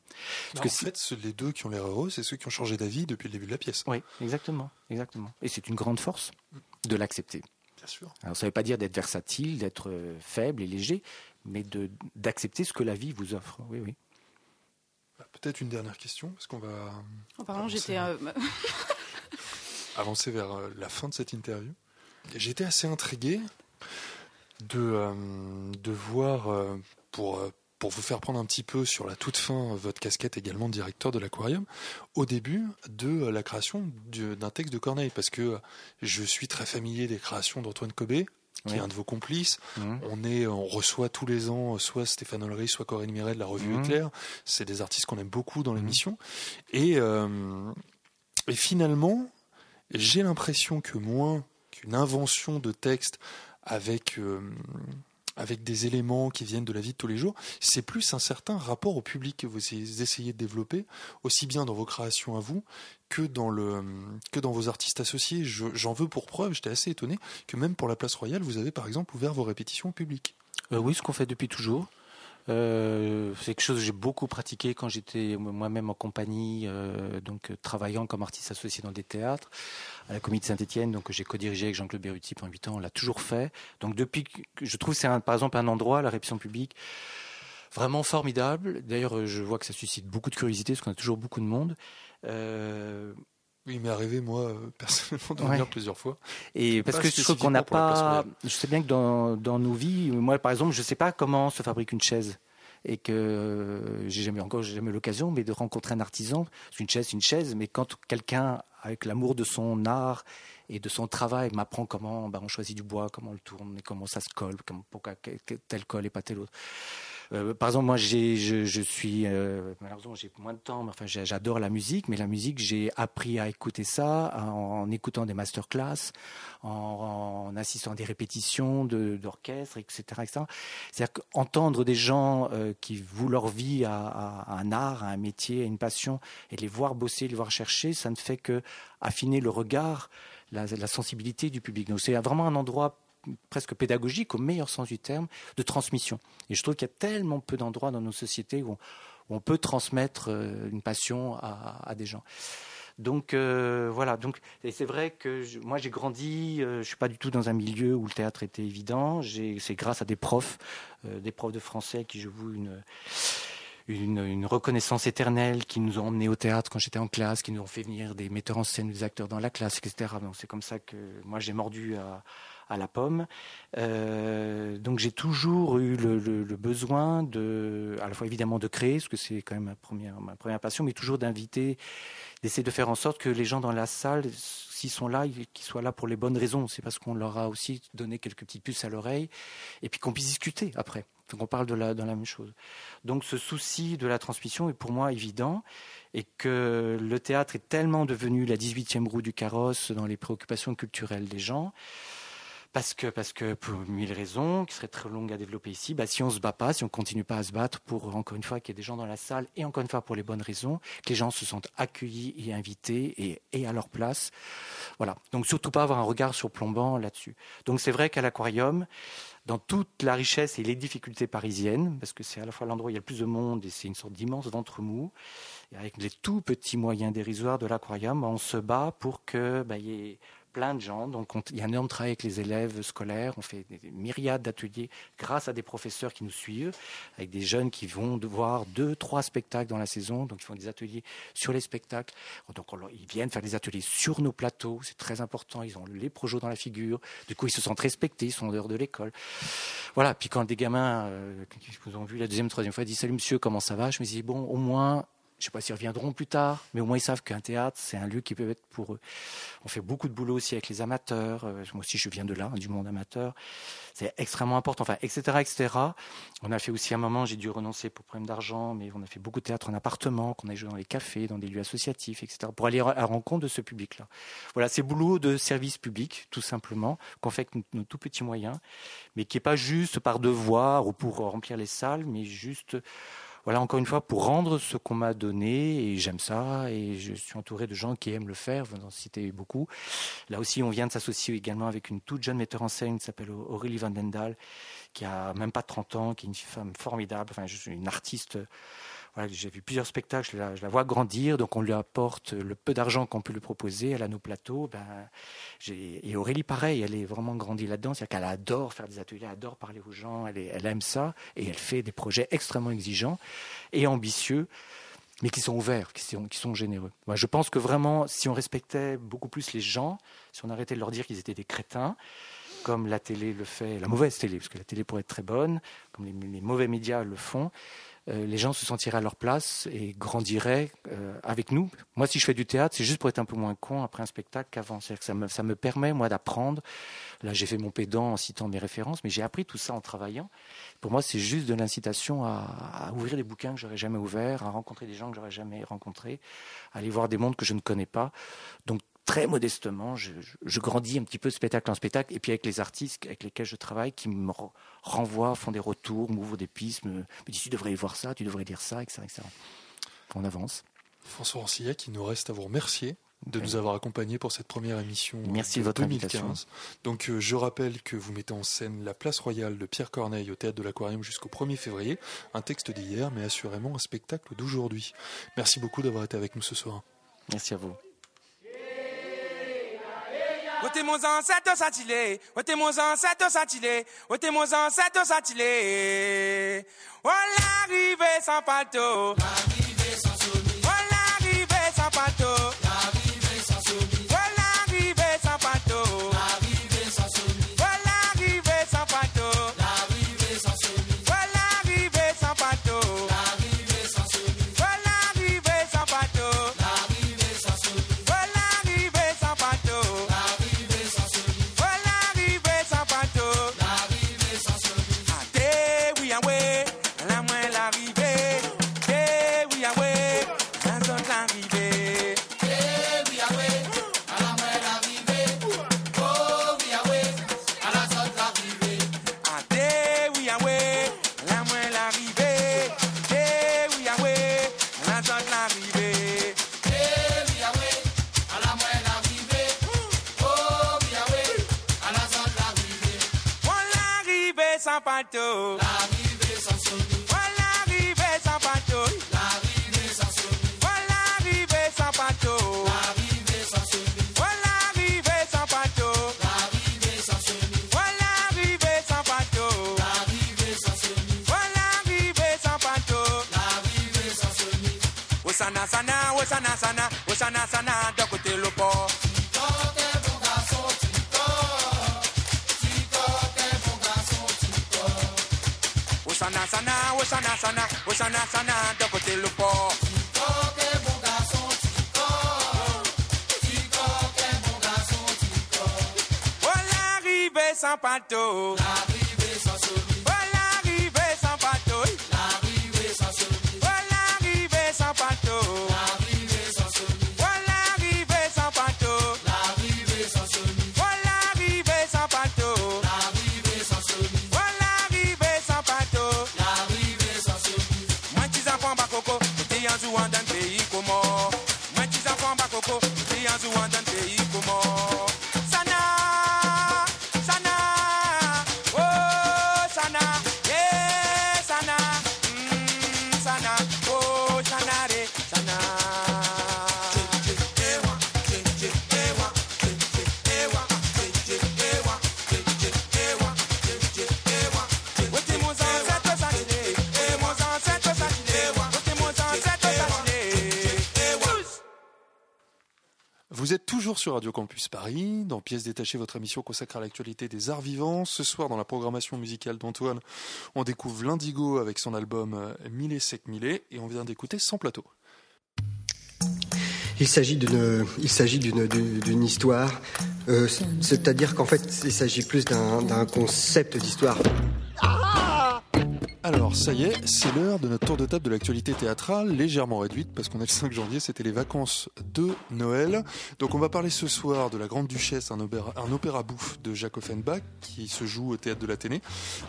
Parce que en fait, les deux qui ont l'air heureux, c'est ceux qui ont changé d'avis depuis le début de la pièce. Oui, exactement, exactement. Et c'est une grande force de l'accepter. Bien sûr. Alors, ça ne veut pas dire d'être versatile, d'être euh, faible et léger, mais de d'accepter ce que la vie vous offre. Oui, oui. Bah, Peut-être une dernière question, parce qu'on va En parlant, j'étais. euh, avancer vers euh, la fin de cette interview. J'étais assez intrigué de, euh, de voir, euh, pour, euh, pour vous faire prendre un petit peu sur la toute fin votre casquette également de directeur de l'aquarium, au début de euh, la création du- d'un texte de Corneille, parce que euh, je suis très familier des créations d'Antoine Cobé, qui Oui. est un de vos complices. Mhm. On est, on reçoit tous les ans euh, soit Stéphane Ollery, soit Corinne Miret de la revue Mhm. Éclair. C'est des artistes qu'on aime beaucoup dans Mhm. l'émission. Et, euh, et finalement, j'ai l'impression que moins qu'une invention de texte avec euh, avec des éléments qui viennent de la vie de tous les jours, c'est plus un certain rapport au public que vous essayez de développer, aussi bien dans vos créations à vous que dans vos artistes associés. Je- J'en veux pour preuve, j'étais assez étonné que même pour la Place Royale, vous avez par exemple ouvert vos répétitions au public. Euh, oui, ce qu'on fait depuis toujours. Euh, c'est quelque chose que j'ai beaucoup pratiqué quand j'étais moi-même en compagnie, euh, donc euh, travaillant comme artiste associé dans des théâtres, à la Comédie Saint-Étienne, donc que j'ai co-dirigé avec Jean-Claude Berruti pendant 8 ans. On l'a toujours fait. Donc depuis, que je trouve c'est par exemple un endroit, la répétition publique, vraiment formidable. D'ailleurs, je vois que ça suscite beaucoup de curiosité parce qu'on a toujours beaucoup de monde. Oui, il m'est arrivé moi euh, personnellement de Ouais. venir plusieurs fois. Et parce que je trouve qu'on n'a pas. Je sais bien que dans, dans nos vies, moi par exemple, je ne sais pas comment se fabrique une chaise. Et que euh, j'ai jamais encore jamais l'occasion, mais de rencontrer un artisan. Qu'une chaise, c'est une chaise, mais quand quelqu'un avec l'amour de son art et de son travail m'apprend comment bah, on choisit du bois, comment on le tourne, et comment ça se colle, comment, pourquoi tel colle et pas tel autre. Euh, par exemple, moi, j'ai, je, suis euh, malheureusement j'ai moins de temps, mais enfin j'adore la musique, mais la musique j'ai appris à écouter ça en, écoutant des masterclass, en, en assistant à des répétitions de, d'orchestre, etc., etc. C'est-à-dire qu'entendre des gens euh, qui vouent leur vie à un art, à un métier, à une passion, et les voir bosser, les voir chercher, ça ne fait que affiner le regard, la, la sensibilité du public. Donc c'est vraiment un endroit presque pédagogique au meilleur sens du terme de transmission. Et je trouve qu'il y a tellement peu d'endroits dans nos sociétés où on, peut transmettre euh, une passion à, des gens. Donc euh, voilà. Donc c'est vrai que moi j'ai grandi. euh, je suis pas du tout dans un milieu où le théâtre était évident. C'est grâce à des profs, euh, des profs de français qui je vous une reconnaissance éternelle qui nous ont emmenés au théâtre quand j'étais en classe, qui nous ont fait venir des metteurs en scène, des acteurs dans la classe, etc. Donc c'est comme ça que moi j'ai mordu à, à la pomme. Euh, donc j'ai toujours eu le, besoin de, à la fois évidemment de créer, parce que c'est quand même ma première, ma première passion, mais toujours d'inviter, d'essayer de faire en sorte que les gens dans la salle s'ils sont là, qu'ils soient là pour les bonnes raisons. C'est parce qu'on leur a aussi donné quelques petites puces à l'oreille et puis qu'on puisse discuter après. Donc on parle de la, de la même chose. Donc ce souci de la transmission est pour moi évident et que le théâtre est tellement devenu la 18e roue du carrosse dans les préoccupations culturelles des gens parce que, parce que pour mille raisons qui seraient très longues à développer ici, bah, si on se bat pas, si on continue pas à se battre pour, encore une fois, qu'il y ait des gens dans la salle, et encore une fois pour les bonnes raisons, que les gens se sentent accueillis et invités et, à leur place. Voilà. Donc surtout pas avoir un regard surplombant là-dessus. Donc c'est vrai qu'à l'aquarium, dans toute la richesse et les difficultés parisiennes, parce que c'est à la fois l'endroit où il y a le plus de monde et c'est une sorte d'immense ventre mou, et avec les tout petits moyens dérisoires de l'aquarium, on se bat pour que bah, y ait plein de gens. Donc, il y a un énorme travail avec les élèves scolaires. On fait des myriades d'ateliers grâce à des professeurs qui nous suivent, avec des jeunes qui vont voir deux, trois spectacles dans la saison. Donc, ils font des ateliers sur les spectacles. Donc, ils viennent faire des ateliers sur nos plateaux. C'est très important. Ils ont les projets dans la figure. Du coup, ils se sentent respectés. Ils sont en dehors de l'école. Voilà. Puis, quand des gamins euh, qui ont vu la deuxième, troisième fois disent Salut monsieur, comment ça va? Je me dis Bon, au moins, je ne sais pas s'ils reviendront plus tard, mais au moins ils savent qu'un théâtre, c'est un lieu qui peut être pour eux. On fait beaucoup de boulot aussi avec les amateurs. Euh, moi aussi, je viens de là, du monde amateur. C'est extrêmement important. Enfin, etc., etc. On a fait aussi un moment, j'ai dû renoncer pour problème d'argent, mais on a fait beaucoup de théâtre en appartement, qu'on a joué dans les cafés, dans des lieux associatifs, etc., pour aller à la rencontre de ce public-là. Voilà, c'est boulot de service public, tout simplement, qu'on fait avec nos tout petits moyens, mais qui n'est pas juste par devoir ou pour remplir les salles, mais juste voilà, encore une fois, pour rendre ce qu'on m'a donné, et j'aime ça, et je suis entouré de gens qui aiment le faire, vous en citez beaucoup. Là aussi, on vient de s'associer également avec une toute jeune metteur en scène qui s'appelle Aurélie Van Dendal, qui a même pas 30 ans, qui est une femme formidable, enfin, je suis une artiste j'ai vu plusieurs spectacles, je la, vois grandir, donc on lui apporte le peu d'argent qu'on peut lui proposer, elle a nos plateaux. Ben, et Aurélie, pareil, elle est vraiment grandie là-dedans, c'est-à-dire qu'elle adore faire des ateliers, elle adore parler aux gens, elle, aime ça, et elle fait des projets extrêmement exigeants et ambitieux mais qui sont ouverts, qui sont, généreux. Moi, je pense que vraiment, si on respectait beaucoup plus les gens, si on arrêtait de leur dire qu'ils étaient des crétins, comme la télé le fait, la mauvaise télé, parce que la télé pourrait être très bonne, comme les mauvais médias le font, les gens se sentiraient à leur place et grandiraient euh, avec nous. Moi, si je fais du théâtre, c'est juste pour être un peu moins con après un spectacle qu'avant. Que ça, me, ça me permet, moi, d'apprendre. Là, j'ai fait mon pédant en citant mes références, mais j'ai appris tout ça en travaillant. Pour moi, c'est juste de l'incitation à, à, ouvrir des bouquins que j'aurais jamais ouverts, à rencontrer des gens que j'aurais jamais rencontrés, à aller voir des mondes que je ne connais pas. Donc, très modestement, je, je, grandis un petit peu spectacle en spectacle, et puis avec les artistes avec lesquels je travaille, qui me renvoient, font des retours, m'ouvrent des pistes, me, disent tu devrais voir ça, tu devrais dire ça, etc. etc. On avance. François Rancillac, il nous reste à vous remercier de nous avoir accompagnés pour cette première émission Merci de, votre 2015. Donc euh, je rappelle que vous mettez en scène La Place Royale de Pierre Corneille au théâtre de l'Aquarium jusqu'au 1er février, un texte d'hier mais assurément un spectacle d'aujourd'hui. Merci beaucoup d'avoir été avec nous ce soir. Merci à vous. Wote mon ancêtre satilé, wote mon ancêtre satilé, wote mon ancêtre satilé. On l'arrivée sans pâteau. Sans bateau. Sur Radio Campus Paris, dans Pièces détachées, votre émission consacrée à l'actualité des arts vivants. Ce soir, dans la programmation musicale d'Antoine, on découvre l'Indigo avec son album euh, Mille et Sec Millet, et on vient d'écouter Sans Plateau. Il s'agit d'une, il s'agit d'une, d'une d'une histoire. Euh, c'est-à-dire qu'en fait, il s'agit plus d'un, d'un concept d'histoire. Alors, ça y est, c'est l'heure de notre tour de table de l'actualité théâtrale, légèrement réduite, parce qu'on est le 5 janvier, c'était les vacances de Noël. Donc on va parler ce soir de La Grande Duchesse, un opéra, bouffe de Jacques Offenbach, qui se joue au théâtre de l'Athénée.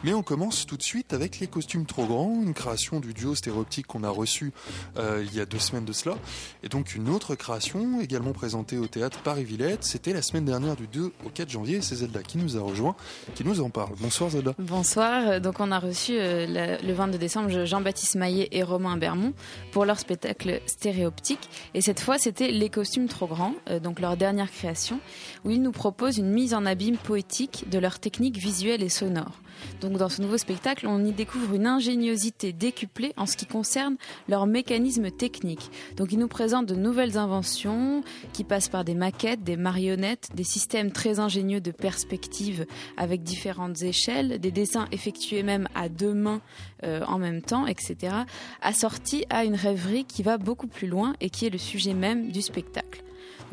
Mais on commence tout de suite avec Les Costumes Trop Grands, une création du duo stéréoptique qu'on a reçu euh, il y a deux semaines de cela. Et donc une autre création, également présentée au théâtre Paris-Villette, c'était la semaine dernière du 2 au 4 janvier, c'est Zelda qui nous a rejoint, qui nous en parle. Bonsoir Zelda. Bonsoir. Donc on a reçu euh, le 22 décembre Jean-Baptiste Maillet et Romain Bermond pour leur spectacle stéréoptique. Et cette fois, c'était Les costumes trop grands, euh, donc leur dernière création, où ils nous proposent une mise en abîme poétique de leurs techniques visuelles et sonores. Donc dans ce nouveau spectacle, on y découvre une ingéniosité décuplée en ce qui concerne leurs mécanismes techniques. Donc ils nous présentent de nouvelles inventions qui passent par des maquettes, des marionnettes, des systèmes très ingénieux de perspective avec différentes échelles, des dessins effectués même à deux mains euh, en même temps, etc. Assortis à une rêverie qui va beaucoup plus loin et qui est le sujet même du spectacle.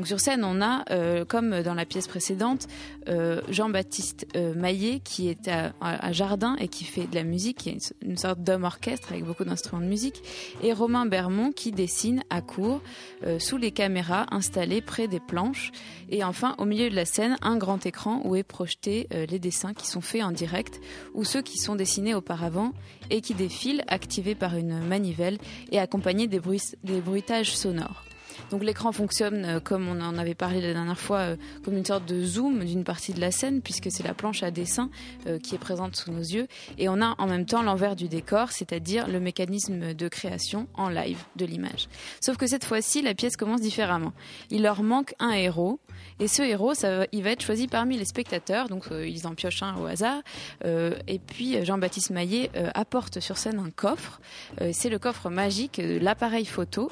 Sur scène, on a, euh, comme dans la pièce précédente, euh, Jean-Baptiste euh, Maillet qui est à, à Jardin et qui fait de la musique, qui est une, sorte d'homme orchestre avec beaucoup d'instruments de musique, et Romain Bermond qui dessine à court sous les caméras installées près des planches. Et enfin, au milieu de la scène, un grand écran où est projeté les dessins qui sont faits en direct ou ceux qui sont dessinés auparavant et qui défilent activés par une manivelle et accompagnés des bruitages sonores. Donc l'écran fonctionne euh, comme on en avait parlé la dernière fois, euh, comme une sorte de zoom d'une partie de la scène, puisque c'est la planche à dessin euh, qui est présente sous nos yeux. Et on a en même temps l'envers du décor, c'est-à-dire le mécanisme de création en live de l'image. Sauf que cette fois-ci, la pièce commence différemment. Il leur manque un héros, et ce héros, il va être choisi parmi les spectateurs, donc euh, ils en piochent un au hasard. Euh, et puis Jean-Baptiste Maillet euh, apporte sur scène un coffre. C'est le coffre magique l'appareil photo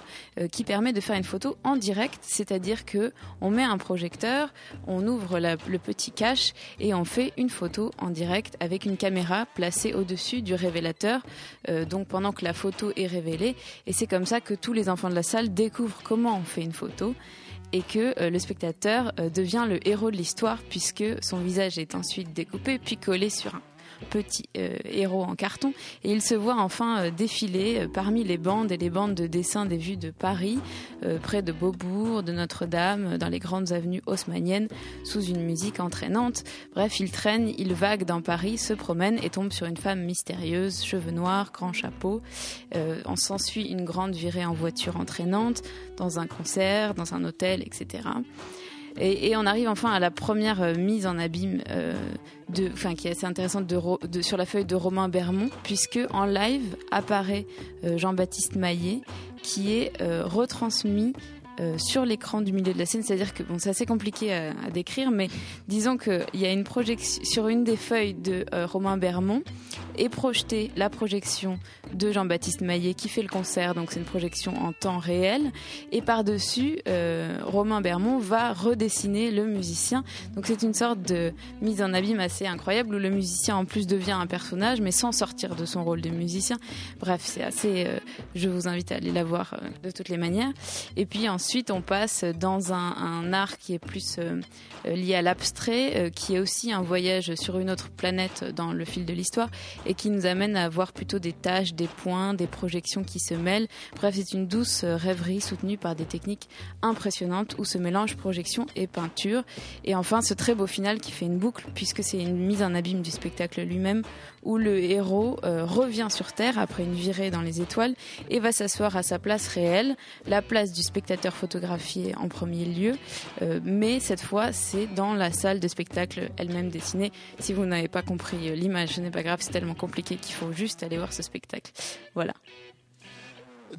qui permet de faire une photo en direct, c'est-à-dire que on met un projecteur, on ouvre le petit cache et on fait une photo en direct avec une caméra placée au-dessus du révélateur, donc pendant que la photo est révélée. Et c'est comme ça que tous les enfants de la salle découvrent comment on fait une photo et que euh, le spectateur euh, devient le héros de l'histoire puisque son visage est ensuite découpé puis collé sur un petit euh, héros en carton et il se voit enfin euh, défiler euh, parmi les bandes et les bandes de dessins des vues de Paris, près de Beaubourg, de Notre-Dame, dans les grandes avenues haussmanniennes, sous une musique entraînante. Bref, il traîne, il vague dans Paris, se promène et tombe sur une femme mystérieuse, cheveux noirs, grand chapeau. On s'ensuit une grande virée en voiture entraînante, dans un concert, dans un hôtel, etc. Et, on arrive enfin à la première euh, mise en abîme, euh, qui est assez intéressante sur la feuille de Romain Bermond, puisque en live apparaît euh, Jean-Baptiste Maillet, qui est retransmis sur l'écran du milieu de la scène, c'est-à-dire que c'est assez compliqué à, à décrire, mais disons qu'il y a une projection sur une des feuilles de Romain Bermond est projetée la projection de Jean-Baptiste Maillet qui fait le concert, donc c'est une projection en temps réel. Et par-dessus, euh, Romain Bermond va redessiner le musicien. Donc c'est une sorte de mise en abîme assez incroyable où le musicien en plus devient un personnage, mais sans sortir de son rôle de musicien. Bref, c'est assez. euh, je vous invite à aller la voir euh, de toutes les manières. Et puis ensuite, on passe dans un, art qui est plus lié à l'abstrait, qui est aussi un voyage sur une autre planète dans le fil de l'histoire et qui nous amène à voir plutôt des tâches, des points, des projections qui se mêlent. Bref, c'est une douce euh, rêverie soutenue par des techniques impressionnantes où se mélangent projection et peinture. Et enfin, ce très beau final qui fait une boucle puisque c'est une mise en abîme du spectacle lui-même où le héros euh, revient sur Terre après une virée dans les étoiles et va s'asseoir à sa place réelle, la place du spectateur photographié en premier lieu, Euh, mais cette fois c'est dans la salle de spectacle elle-même dessinée. Si vous n'avez pas compris l'image, ce n'est pas grave, c'est tellement compliqué qu'il faut juste aller voir ce spectacle. Voilà.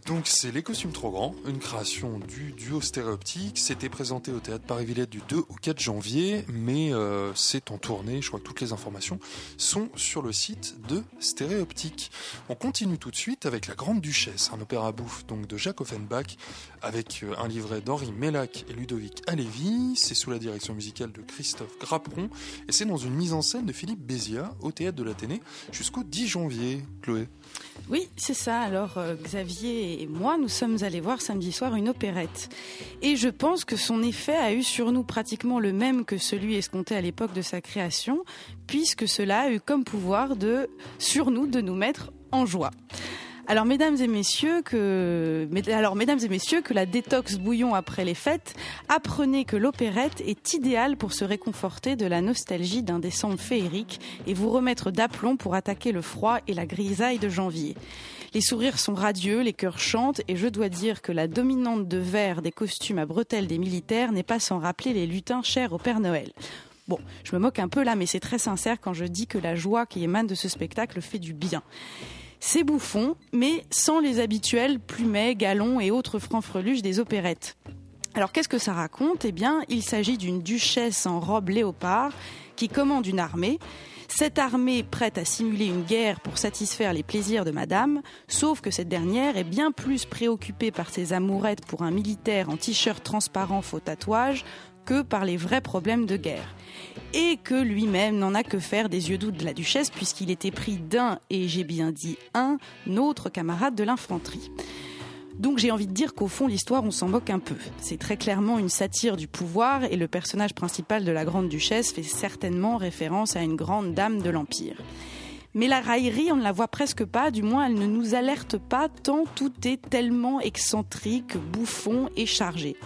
Donc c'est Les Costumes Trop Grands, une création du duo stéréoptique. C'était présenté au Théâtre Paris-Villette du 2 au 4 janvier, mais euh, c'est en tournée. Je crois que toutes les informations sont sur le site de Stéréoptique. On continue tout de suite avec La Grande Duchesse, un opéra bouffe donc de Jacques Offenbach, avec euh, un livret d'Henri Mellac et Ludovic Alévi. C'est sous la direction musicale de Christophe Grapperon, et c'est dans une mise en scène de Philippe Béziat au Théâtre de l'Athénée jusqu'au 10 janvier. Chloé. Oui, c'est ça. Alors euh, Xavier et moi, nous sommes allés voir samedi soir une opérette. Et je pense que son effet a eu sur nous pratiquement le même que celui escompté à l'époque de sa création, puisque cela a eu comme pouvoir de, sur nous, de nous mettre en joie. Alors mesdames et messieurs que alors mesdames et messieurs que la détox bouillon après les fêtes, apprenez que l'opérette est idéale pour se réconforter de la nostalgie d'un décembre féerique et vous remettre d'aplomb pour attaquer le froid et la grisaille de janvier. Les sourires sont radieux, les cœurs chantent et je dois dire que la dominante de vert des costumes à bretelles des militaires n'est pas sans rappeler les lutins chers au Père Noël. Bon, je me moque un peu là, mais c'est très sincère quand je dis que la joie qui émane de ce spectacle fait du bien. C'est bouffon, mais sans les habituels plumets, galons et autres francs-freluches des opérettes. Alors qu'est-ce que ça raconte? Eh bien, il s'agit d'une duchesse en robe léopard qui commande une armée. Cette armée prête à simuler une guerre pour satisfaire les plaisirs de madame, sauf que cette dernière est bien plus préoccupée par ses amourettes pour un militaire en t-shirt transparent faux tatouage que par les vrais problèmes de guerre. Et que lui-même n'en a que faire des yeux doux de la duchesse puisqu'il était pris d'un, et j'ai bien dit un, autre camarade de l'infanterie. Donc j'ai envie de dire qu'au fond l'histoire on s'en moque un peu. C'est très clairement une satire du pouvoir et le personnage principal de la grande duchesse fait certainement référence à une grande dame de l'Empire. Mais la raillerie, on ne la voit presque pas, du moins elle ne nous alerte pas tant tout est tellement excentrique, bouffon et chargé.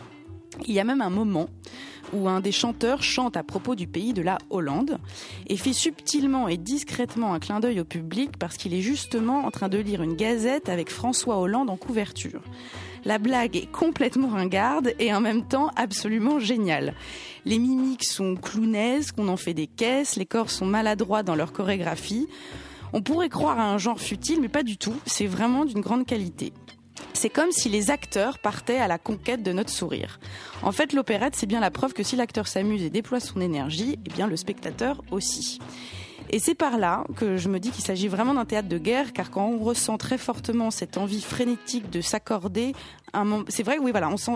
Il y a même un moment où un des chanteurs chante à propos du pays de la Hollande et fait subtilement et discrètement un clin d'œil au public parce qu'il est justement en train de lire une gazette avec François Hollande en couverture. La blague est complètement ringarde et en même temps absolument géniale. Les mimiques sont clownesques, on en fait des caisses, les corps sont maladroits dans leur chorégraphie. On pourrait croire à un genre futile, mais pas du tout. C'est vraiment d'une grande qualité. C'est comme si les acteurs partaient à la conquête de notre sourire. En fait, l'opérette, c'est bien la preuve que si l'acteur s'amuse et déploie son énergie, eh bien le spectateur aussi. Et c'est par là que je me dis qu'il s'agit vraiment d'un théâtre de guerre, car quand on ressent très fortement cette envie frénétique de s'accorder, c'est vrai, oui, voilà, on sent,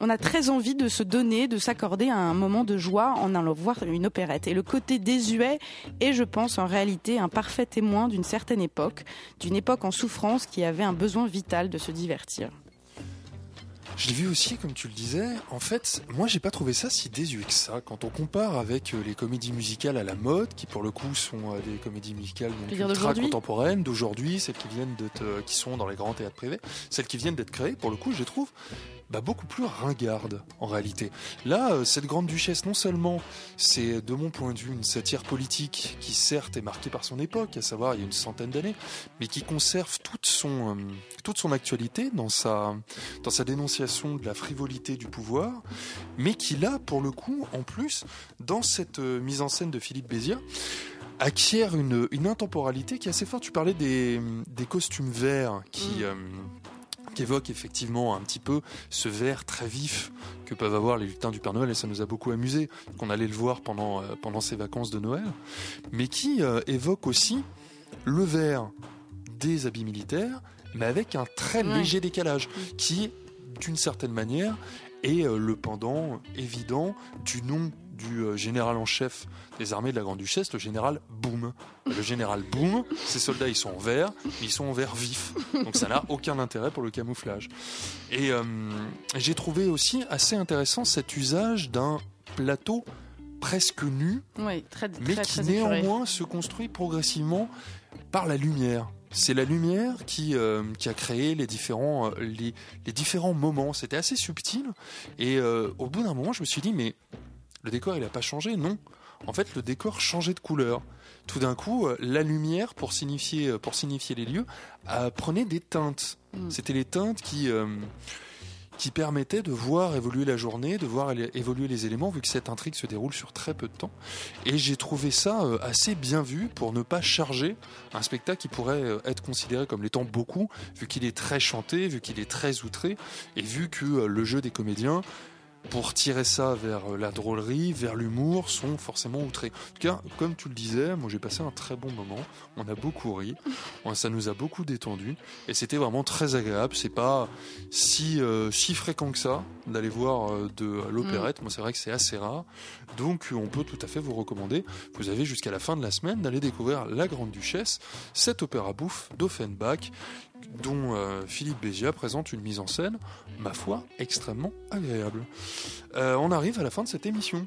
on a très envie de se donner, de s'accorder à un moment de joie en allant voir une opérette. Et le côté désuet est, je pense, en réalité un parfait témoin d'une certaine époque, d'une époque en souffrance qui avait un besoin vital de se divertir. Je l'ai vu aussi, comme tu le disais. En fait, moi, j'ai pas trouvé ça si désuet que ça. Quand on compare avec euh, les comédies musicales à la mode, qui pour le coup sont euh, des comédies musicales donc, ultra d'aujourd'hui contemporaines, d'aujourd'hui, celles qui viennent d'être, euh, qui sont dans les grands théâtres privés, celles qui viennent d'être créées, pour le coup, je les trouve bah, beaucoup plus ringardes en réalité. Là, euh, cette grande duchesse, non seulement c'est de mon point de vue une satire politique qui certes est marquée par son époque, à savoir il y a une centaine d'années, mais qui conserve toute son, euh, toute son actualité dans sa, dans sa dénonciation de la frivolité du pouvoir, mais qui là, pour le coup, en plus, dans cette euh, mise en scène de Philippe Béziat, acquiert une, une intemporalité qui est assez forte. Tu parlais des, des costumes verts qui... euh, qui évoquent effectivement un petit peu ce vert très vif que peuvent avoir les lutins du Père Noël et ça nous a beaucoup amusé qu'on allait le voir pendant, euh, pendant ces vacances de Noël mais qui euh, évoque aussi le vert des habits militaires, mais avec un très Ouais. léger décalage, qui, d'une certaine manière, est euh, le pendant évident du nom du euh, général en chef des armées de la Grande-Duchesse, le général Boom. Le général Boom, ses soldats ils sont en vert, mais ils sont en vert vif. Donc ça n'a aucun intérêt pour le camouflage. Et euh, j'ai trouvé aussi assez intéressant cet usage d'un plateau presque nu, Oui, très, mais qui très néanmoins se construit progressivement par la lumière. C'est la lumière qui, euh, qui a créé les différents, les, les différents moments. C'était assez subtil. Et euh, au bout d'un moment, je me suis dit, mais le décor, il n'a pas changé Non. En fait, le décor changeait de couleur. Tout d'un coup, euh, la lumière, pour signifier, euh, pour signifier les lieux, prenait des teintes. Mm. C'était les teintes qui, euh, qui permettaient de voir évoluer la journée, de voir évoluer les éléments, vu que cette intrigue se déroule sur très peu de temps. Et j'ai trouvé ça assez bien vu pour ne pas charger un spectacle qui pourrait être considéré comme l'étant beaucoup, vu qu'il est très chanté, vu qu'il est très outré, et vu que le jeu des comédiens, pour tirer ça vers euh, la drôlerie, vers l'humour, sont forcément outrés. En tout cas, comme tu le disais, moi j'ai passé un très bon moment. On a beaucoup ri, ça nous a beaucoup détendu, et c'était vraiment très agréable. C'est pas si euh, si fréquent que ça d'aller voir euh, de l'opérette. Moi, c'est vrai que c'est assez rare, donc on peut tout à fait vous recommander. Vous avez jusqu'à la fin de la semaine d'aller découvrir La Grande Duchesse, cet opéra bouffe d'Offenbach, dont euh, Philippe Bézia présente une mise en scène, ma foi, extrêmement agréable. Euh, on arrive à la fin de cette émission.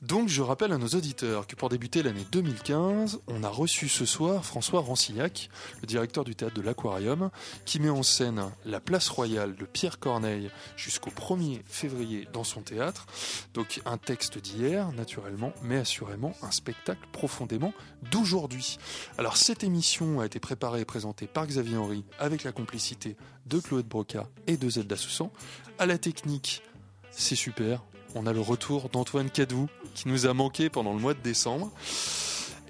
Donc je rappelle à nos auditeurs que pour débuter l'année 2015, on a reçu ce soir François Rancillac, le directeur du théâtre de l'Aquarium, qui met en scène la place royale de Pierre Corneille jusqu'au 1er février dans son théâtre. Donc un texte d'hier, naturellement, mais assurément un spectacle profondément d'aujourd'hui. Alors cette émission a été préparée et présentée par Xavier Henry avec la complicité de Chloé Broca et de Zelda Soussan. À la technique, c'est super. On a le retour d'Antoine Cadou qui nous a manqué pendant le mois de décembre.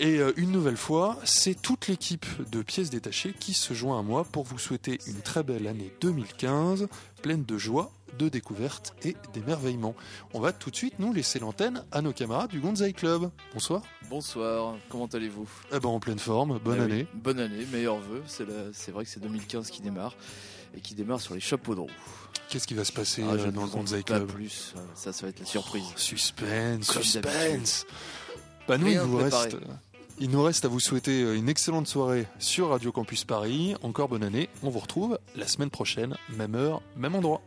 Et euh, une nouvelle fois, c'est toute l'équipe de pièces détachées qui se joint à moi pour vous souhaiter une très belle année 2015, pleine de joie, de découvertes et d'émerveillements. On va tout de suite nous laisser l'antenne à nos camarades du Gonzai Club. Bonsoir. Bonsoir, comment allez-vous? Eh ben, en pleine forme, bonne Eh oui, année. Bonne année, meilleurs vœux. C'est vrai que c'est 2015 qui démarre et qui démarre sur les chapeaux de roue. Qu'est-ce qui va se passer Ah, je euh, dans le Gonzai Club plus, euh, ça, ça va être la surprise. Suspense, Comme suspense. Bah nous, il Rien vous préparé. reste, il nous reste à vous souhaiter euh, une excellente soirée sur Radio Campus Paris. Encore bonne année. On vous retrouve la semaine prochaine, même heure, même endroit.